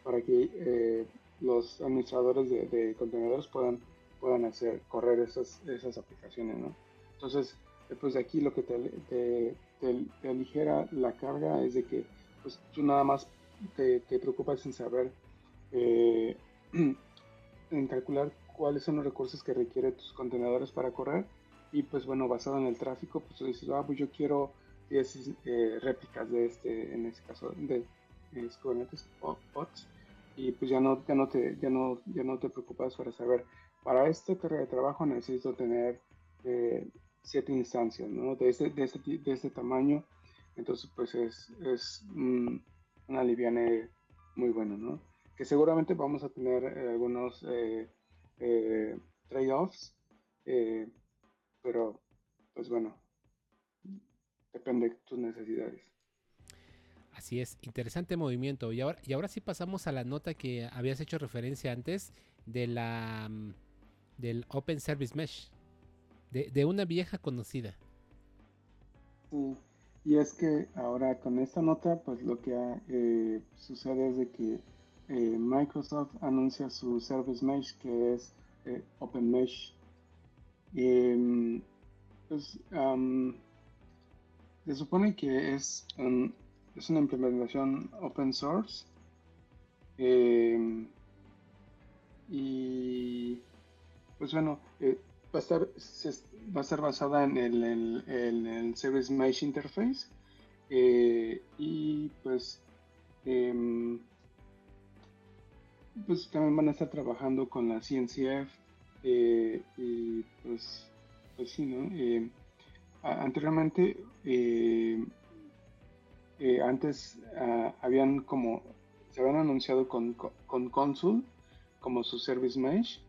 para que eh, los administradores de, contenedores puedan, puedan hacer, correr esas, esas aplicaciones, ¿no? Entonces, pues aquí lo que te, te, aligera la carga es de que pues, tú nada más te, te preocupas en saber, en calcular cuáles son los recursos que requieren tus contenedores para correr y pues bueno, basado en el tráfico, pues tú dices, ah, pues yo quiero 10 eh, réplicas de este, en este caso, de eh, Kubernetes y pues ya no, ya no te, ya no, ya no te preocupas para saber, para esta carga de trabajo necesito tener eh, siete instancias, ¿no? De este, de este, de este tamaño, entonces pues es, es un, una liviane muy bueno, ¿no? Que seguramente vamos a tener eh, algunos trade-offs, pero pues bueno, depende de tus necesidades. Así es, interesante movimiento. Y ahora, y ahora sí pasamos a la nota que habías hecho referencia antes de la mm, del Open Service Mesh, de, una vieja conocida. Sí, y es que ahora con esta nota, pues lo que eh, sucede es de que eh, Microsoft anuncia su Service Mesh que es eh, Open Mesh. Mm, pues, se supone que es, es una implementación open source em, y pues bueno, eh, va, a estar, va a estar basada en el, Service Mesh Interface eh, y pues em, pues también van a estar trabajando con la CNCF eh, y pues, pues sí, ¿no? Anteriormente, antes ah, habían como, se habían anunciado con, con, Consul como su Service Mesh,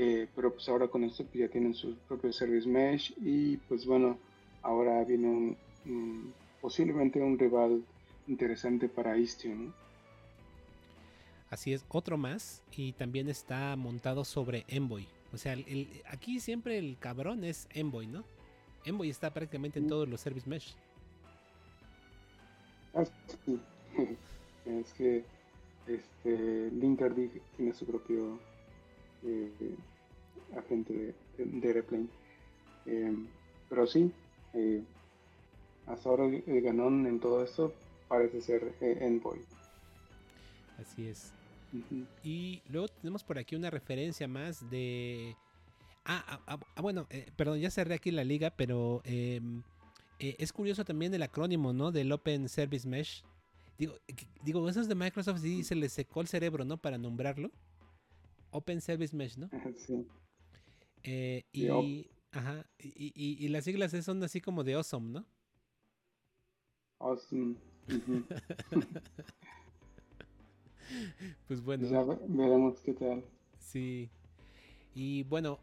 eh, pero pues ahora con esto pues ya tienen su propio Service Mesh y pues bueno, ahora viene un, posiblemente un rival interesante para Istio, Así es, otro más y también está montado sobre Envoy. O sea, aquí siempre el cabrón es Envoy, ¿no? Envoy está prácticamente en todos los service mesh. Ah, sí. es que este Linkerd tiene su propio eh, agente de, de, Replane. Em, pero sí, eh, hasta ahora el ganón en todo esto parece ser eh, Envoy. Así es. Y luego tenemos por aquí una referencia más de Ah, ah, ah, ah, bueno, eh, perdón, ya cerré aquí la liga, pero em, eh, es curioso también el acrónimo, ¿no? Del Open Service Mesh. Digo, digo, esos de Microsoft sí se les secó el cerebro, ¿no? Para nombrarlo. Open Service Mesh, ¿no? Sí. Eh, y, ajá, y, las siglas son así como de awesome, ¿no? Awesome. pues bueno. Ya veremos qué tal. Sí. Y bueno,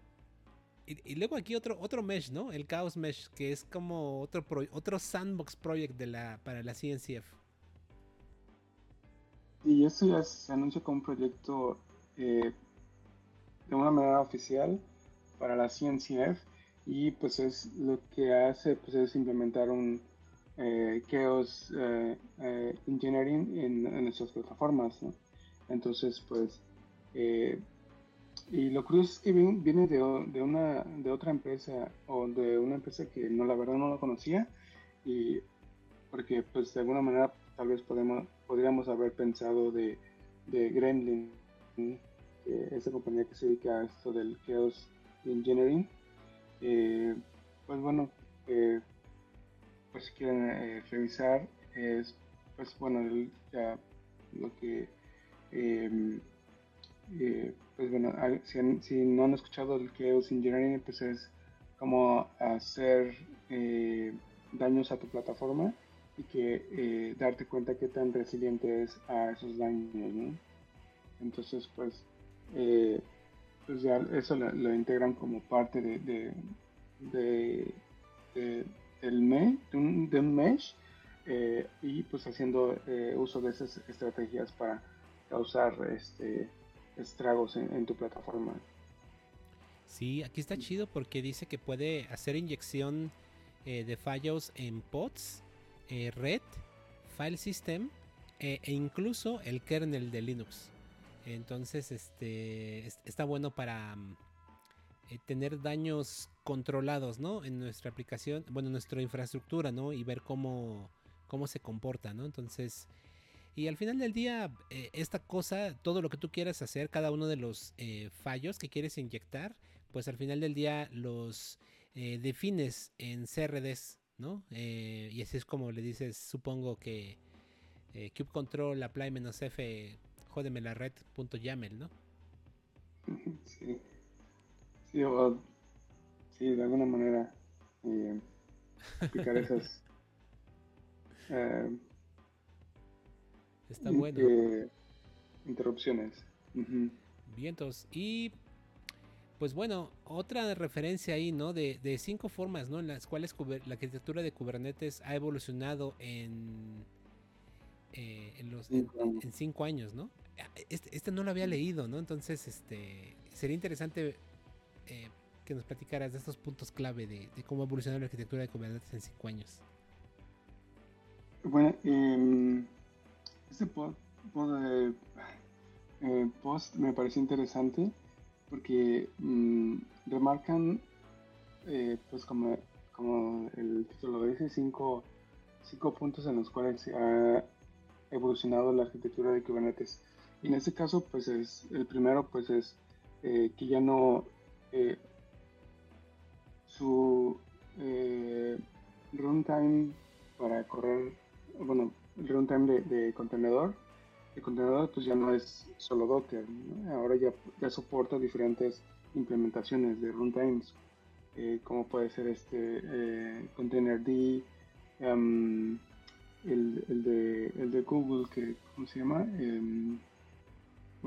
y, luego aquí otro, otro mesh, ¿no? El Chaos Mesh, que es como otro, otro sandbox project de la, para la CNCF. Y eso ya se anuncia como un proyecto eh, de una manera oficial para la CNCF y pues es lo que hace pues es implementar un eh, Chaos eh, Engineering en, nuestras plataformas. Entonces, pues, eh, y lo curioso es que viene de, de, una, de otra empresa o de una empresa que no, la verdad no lo conocía y porque pues de alguna manera tal vez podemos, podríamos haber pensado de, de Gremlin, esa compañía que se dedica a esto del Chaos Engineering. Eh, pues bueno, eh, pues si quieren eh, revisar, es pues bueno, ya lo que em, pues bueno, si, no han escuchado el Chaos Engineering, pues es como hacer daños a tu plataforma y que eh, darte cuenta qué tan resiliente es a esos daños. Entonces, pues, eh, pues ya eso lo, integran como parte de, de, del me, de, un, mesh eh, y pues haciendo uso de esas estrategias para causar este estragos en, tu plataforma. Sí, aquí está chido porque dice que puede hacer inyección de fallos en pods eh, red, file system eh, e incluso el kernel de Linux. Entonces, este está bueno para mm, eh, tener daños controlados, ¿no? En nuestra aplicación, bueno, en nuestra infraestructura, ¿no? Y ver cómo, cómo se comporta, ¿no? Entonces, y al final del día, esta cosa, todo lo que tú quieras hacer, cada uno de los fallos que quieres inyectar, pues al final del día los defines en CRDs, ¿no? Eh, y así es como le dices, supongo que eh, kube control apply "-f jódeme la red punto YAML, ¿no? Sí. Sí, o, sí, de alguna manera eh, explicar esas eh, Está bueno. interrupciones. Vientos. Y pues bueno, otra referencia ahí, ¿no? De, cinco formas, ¿no? En las cuales la arquitectura de Kubernetes ha evolucionado en, eh, en, los, en, cinco años, ¿no? Este, este, no lo había leído, ¿no? Entonces, este, sería interesante eh, que nos platicaras de estos puntos clave de, cómo ha evolucionado la arquitectura de Kubernetes en cinco años. Bueno, em, este eh, post me pareció interesante porque mm, remarcan, eh, pues como, como el título dice, cinco, cinco puntos en los cuales se ha evolucionado la arquitectura de Kubernetes. En este caso, pues es, el primero, pues es eh, que ya no, eh, su runtime para correr, bueno, el runtime de contenedor el contenedor pues ya no es solo Docker, ahora ya, ya soporta diferentes implementaciones de runtimes, eh, como puede ser este eh, Containerd, em, el, el, de, el de Google, que, ¿cómo se llama? Em,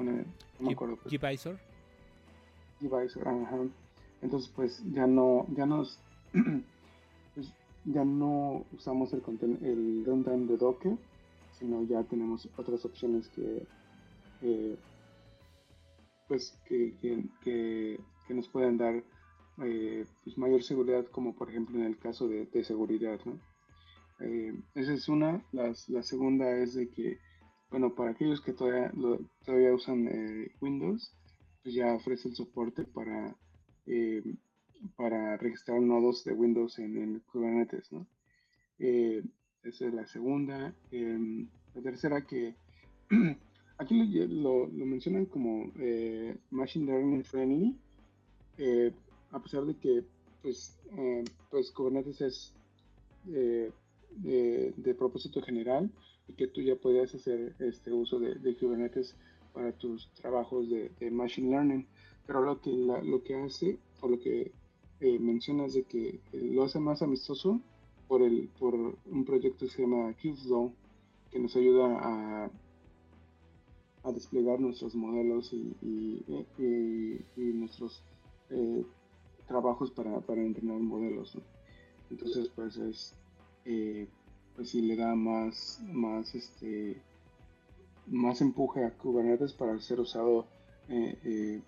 bueno, no me acuerdo. Pues. Gvisor. Gvisor, ajá. Entonces pues ya no, ya nos, pues, ya no usamos el, el runtime de Docker, sino ya tenemos otras opciones que, eh, pues, que, que, nos pueden dar eh, pues mayor seguridad, como por ejemplo en el caso de, seguridad. ¿no? Eh, esa es una. La, la, segunda es de que, bueno, para aquellos que todavía, todavía usan Windows, pues ya ofrece el soporte para, para registrar nodos de Windows en, Kubernetes. ¿no? Esa es la segunda. Em, la tercera que aquí lo, lo, mencionan como eh, Machine Learning Friendly, eh, a pesar de que pues, eh, pues Kubernetes es de, propósito general y que tú ya puedes hacer este uso de, Kubernetes para tus trabajos de, Machine Learning. Pero lo que, lo que hace, o lo que mencionas de que lo hace más amistoso, por, el, por un proyecto que se llama Kubeflow, que nos ayuda a, a desplegar nuestros modelos y, nuestros eh, trabajos para, para, entrenar modelos. Entonces, pues es, eh, pues sí le da más, más, este, más empuje a Kubernetes para ser usado eh,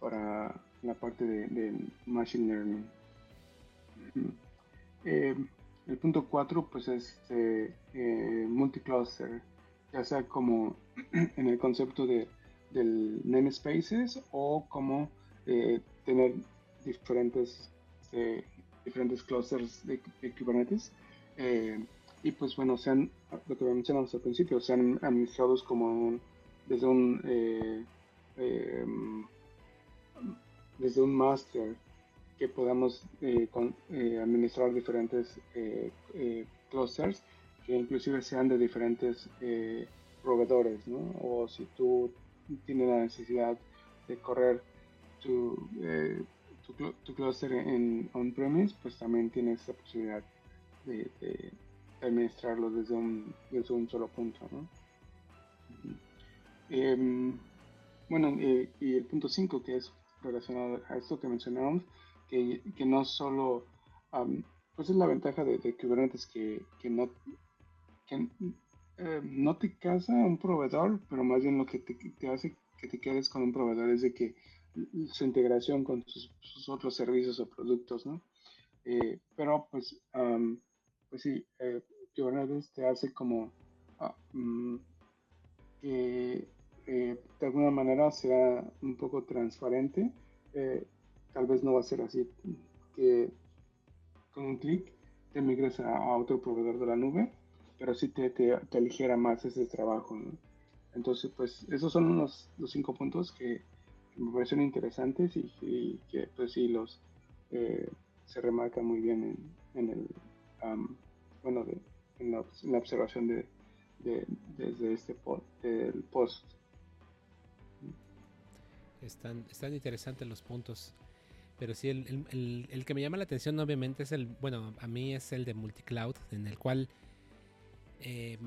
para la parte de, Machine Learning. El punto 4 pues es eh, eh, multicluster, ya sea como en el concepto de, del namespaces o cómo eh, tener diferentes, eh, diferentes clusters de, Kubernetes. Eh, y pues bueno, sean, lo que mencionamos al principio, sean administrados como desde un em, desde un master que podamos administrar diferentes clusters que inclusive sean de diferentes proveedores, ¿no? O si tú tienes la necesidad de correr tu, eh, tu, cluster en on-premise, pues también tienes la posibilidad de, administrarlo desde un, desde un solo punto. Em, bueno, y el punto 5 que es relacionado a esto que mencionamos, que, que no solo, pues es la ventaja de, Kubernetes que, que no, que eh, no te casa un proveedor, pero más bien lo que te, hace que te quedes con un proveedor es de que su integración con sus, otros servicios o productos, ¿no? Eh, pero pues, pues sí, eh, Kubernetes te hace como ah, mm, que de alguna manera sea un poco transparente. tal vez no va a ser así que con un clic te migres a otro proveedor de la nube, pero sí te, te, aligera más ese trabajo. Entonces, pues esos son los, los cinco puntos que, me parecen interesantes y, que pues sí los eh, se remarcan muy bien en, el bueno en, la, observación de, desde este post. Están, están interesantes los puntos. Pero sí, el, el, el, que me llama la atención obviamente es el, bueno, a mí es el de multicloud, en el cual eh,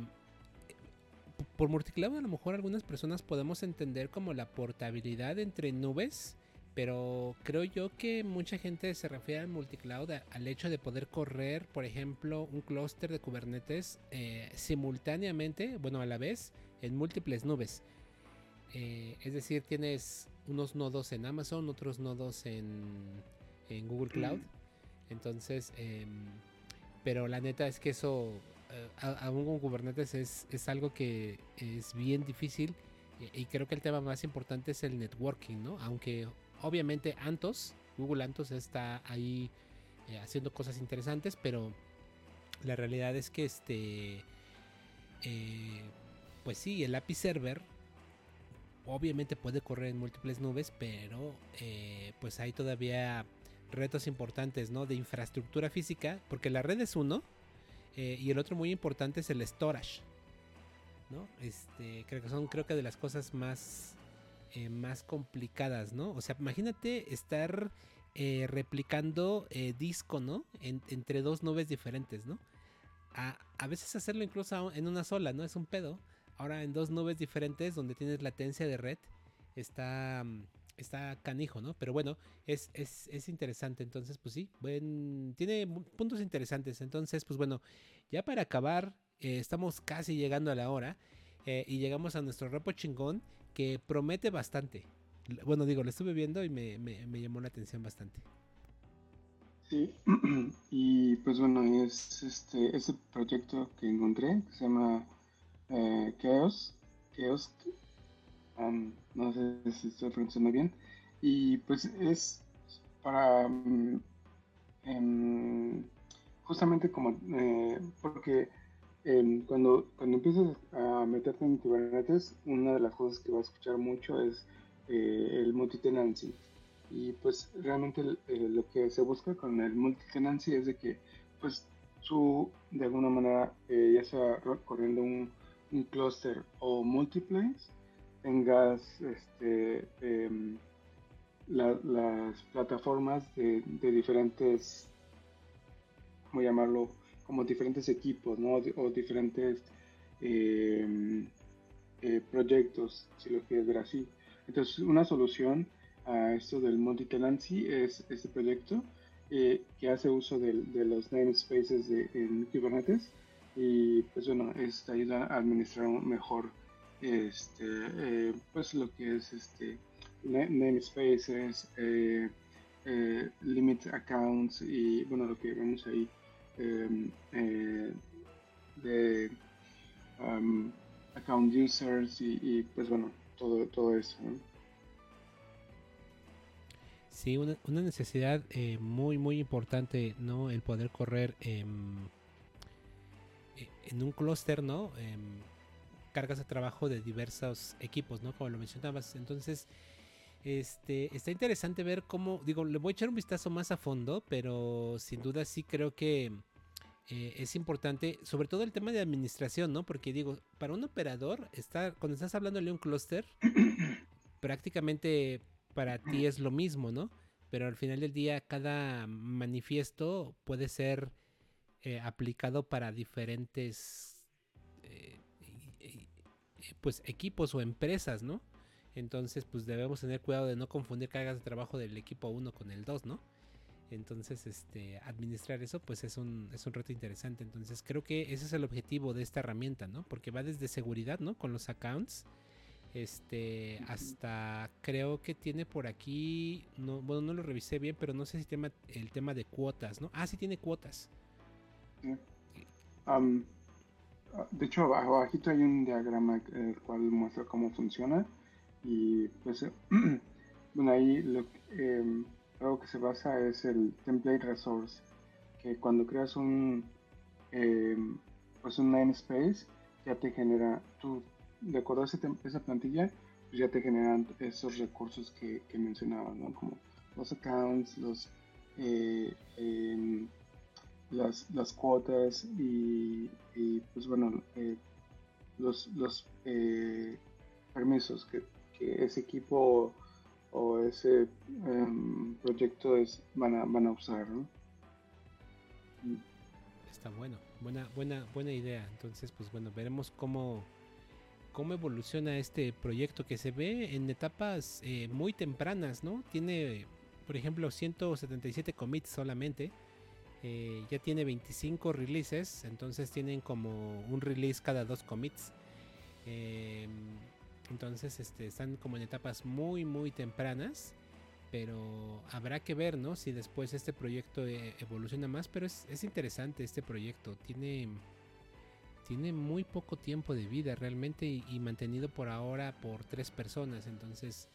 por multicloud a lo mejor algunas personas podemos entender como la portabilidad entre nubes, pero creo yo que mucha gente se refiere al multicloud al hecho de poder correr, por ejemplo, un clúster de Kubernetes eh, simultáneamente, bueno, a la vez, en múltiples nubes. Eh, es decir, tienes unos nodos en Amazon, otros nodos en, en Google Cloud. Mm. Entonces, em, pero la neta es que eso aún con Kubernetes es, algo que es bien difícil y, creo que el tema más importante es el networking, ¿no? Aunque obviamente Antos, Google Antos está ahí eh, haciendo cosas interesantes, pero la realidad es que este, eh, pues sí, el API Server obviamente puede correr en múltiples nubes, pero eh, pues hay todavía retos importantes, ¿no? De infraestructura física, porque la red es uno, y el otro muy importante es el storage. ¿no? Este, creo que son creo que de las cosas más, eh, más complicadas, ¿no? O sea, imagínate estar eh, replicando disco, ¿no? entre dos nubes diferentes, ¿no? A, a, veces hacerlo incluso en una sola, ¿no? Es un pedo. Ahora en dos nubes diferentes donde tienes latencia de red, está, está canijo, ¿no? Pero bueno, es, es, es interesante. Entonces, pues sí, buen, tiene puntos interesantes. Entonces, pues bueno, ya para acabar, eh, estamos casi llegando a la hora. Eh, y llegamos a nuestro repo chingón que promete bastante. Bueno, digo, lo estuve viendo y me, me, llamó la atención bastante. Sí, y pues bueno, es este ese proyecto que encontré que se llama eh, Chaos, Chaos no sé si estoy pronunciando bien, y pues es para em, justamente como eh, porque em, cuando, cuando empiezas a meterte en Kubernetes, una de las cosas que vas a escuchar mucho es eh, el multitenancy. Y pues realmente eh, lo que se busca con el multitenancy es de que pues tú de alguna manera ya sea corriendo un, un cluster o multiples tengas este, em, las plataformas de, diferentes, ¿cómo llamarlo? Como diferentes equipos, ¿no? O diferentes em, eh, proyectos, si lo quieres ver así. Entonces, una solución a esto del multi-tenancy es este proyecto eh, que hace uso de, los namespaces de, en Kubernetes y pues bueno, esto ayuda a administrar mejor este, eh, pues lo que es este namespaces, eh, eh, limit accounts y bueno lo que vemos ahí de um, account users y, pues bueno todo, todo eso. Sí, una, necesidad eh, muy, muy importante, ¿no? El poder correr en un clúster, ¿no? cargas de trabajo de diversos equipos, ¿no? Como lo mencionabas. Entonces, este, está interesante ver cómo, digo, le voy a echar un vistazo más a fondo, pero sin duda sí creo que eh, es importante, sobre todo el tema de administración, ¿no? Porque digo, para un operador, está, cuando estás hablando de un clúster, prácticamente para ti es lo mismo, ¿no? Pero al final del día, cada manifiesto puede ser eh, aplicado para diferentes eh, pues equipos o empresas, ¿no? Entonces, pues debemos tener cuidado de no confundir cargas de trabajo del equipo 1 con el 2, ¿no? Entonces, este, administrar eso, pues es un, es un reto interesante. Entonces, creo que ese es el objetivo de esta herramienta, ¿no? Porque va desde seguridad, ¿no? Con los accounts. Este, hasta creo que tiene por aquí, no, bueno, no lo revisé bien, pero no sé si tema, el tema de cuotas, ¿no? Ah, sí tiene cuotas. de hecho, abajito hay un diagrama el cual muestra cómo funciona y pues, bueno, ahí lo, eh, algo que se basa es el template resource, que cuando creas un, eh, pues un namespace, ya te genera, tú, de acuerdo a esa plantilla, pues ya te generan esos recursos que, que mencionaba, ¿no? Como los accounts, los, eh, em, las, las, cuotas y, y pues bueno, eh, los, los permisos que ese equipo o ese em, proyecto es, van, a, van a usar. ¿no? Está bueno, buena, buena, buena idea. Entonces, pues bueno, veremos cómo, cómo evoluciona este proyecto que se ve en etapas eh, muy tempranas, ¿no? Tiene, por ejemplo, 177 commits solamente. Eh, ya tiene 25 releases, entonces tienen como un release cada dos commits. Eh, entonces este, están como en etapas muy, muy tempranas. Pero habrá que ver, ¿no? Si después este proyecto e, evoluciona más. Pero es, interesante este proyecto. Tiene, tiene muy poco tiempo de vida realmente y, mantenido por ahora por tres personas. Entonces,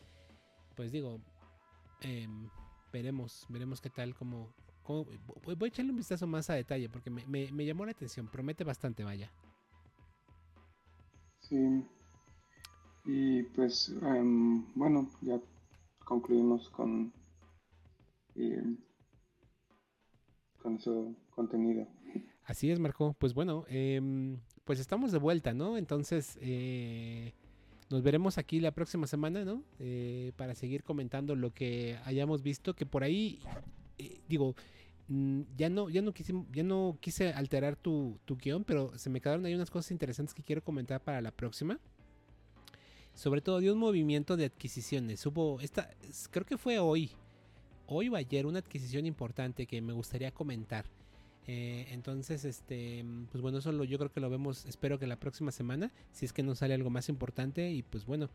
pues digo, em, veremos, veremos qué tal, como, voy a echarle un vistazo más a detalle porque me, me llamó la atención, promete bastante, vaya. Sí, y pues em, bueno, ya concluimos con, em, con ese contenido. Así es, Marco. Pues bueno, em, pues estamos de vuelta, ¿no? Entonces, eh, nos veremos aquí la próxima semana, ¿no? Eh, para seguir comentando lo que hayamos visto, que por ahí, eh, digo, mm, ya no, ya no quise, ya no quise alterar tu, tu guion, pero se me quedaron ahí unas cosas interesantes que quiero comentar para la próxima sobre todo de un movimiento de adquisiciones. Hubo esta, creo que fue hoy, hoy o ayer, una adquisición importante que me gustaría comentar. Eh, entonces, este, pues bueno, eso yo creo que lo vemos, espero que la próxima semana, si es que nos sale algo más importante. Y pues bueno,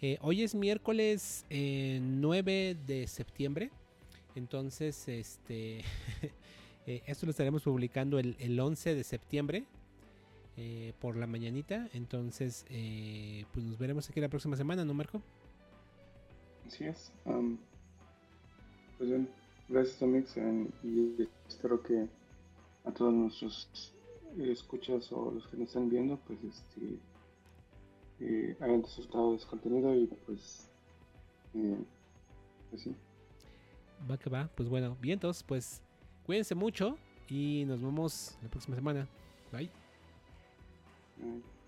eh, hoy es miércoles 9 eh, de septiembre. Entonces, este, esto lo estaremos publicando el, el 11 de septiembre. Eh, por la mañanita. Entonces, eh, pues nos veremos aquí la próxima semana, ¿no, Marco? Así es. pues bien, gracias, Amix. y espero que a todos nuestros escuchas o los que nos están viendo, pues este eh, hayan disfrutado de este contenido y pues, pues sí. Va que va, pues bueno, vientos, pues cuídense mucho y nos vemos la próxima semana. Bye. Mm.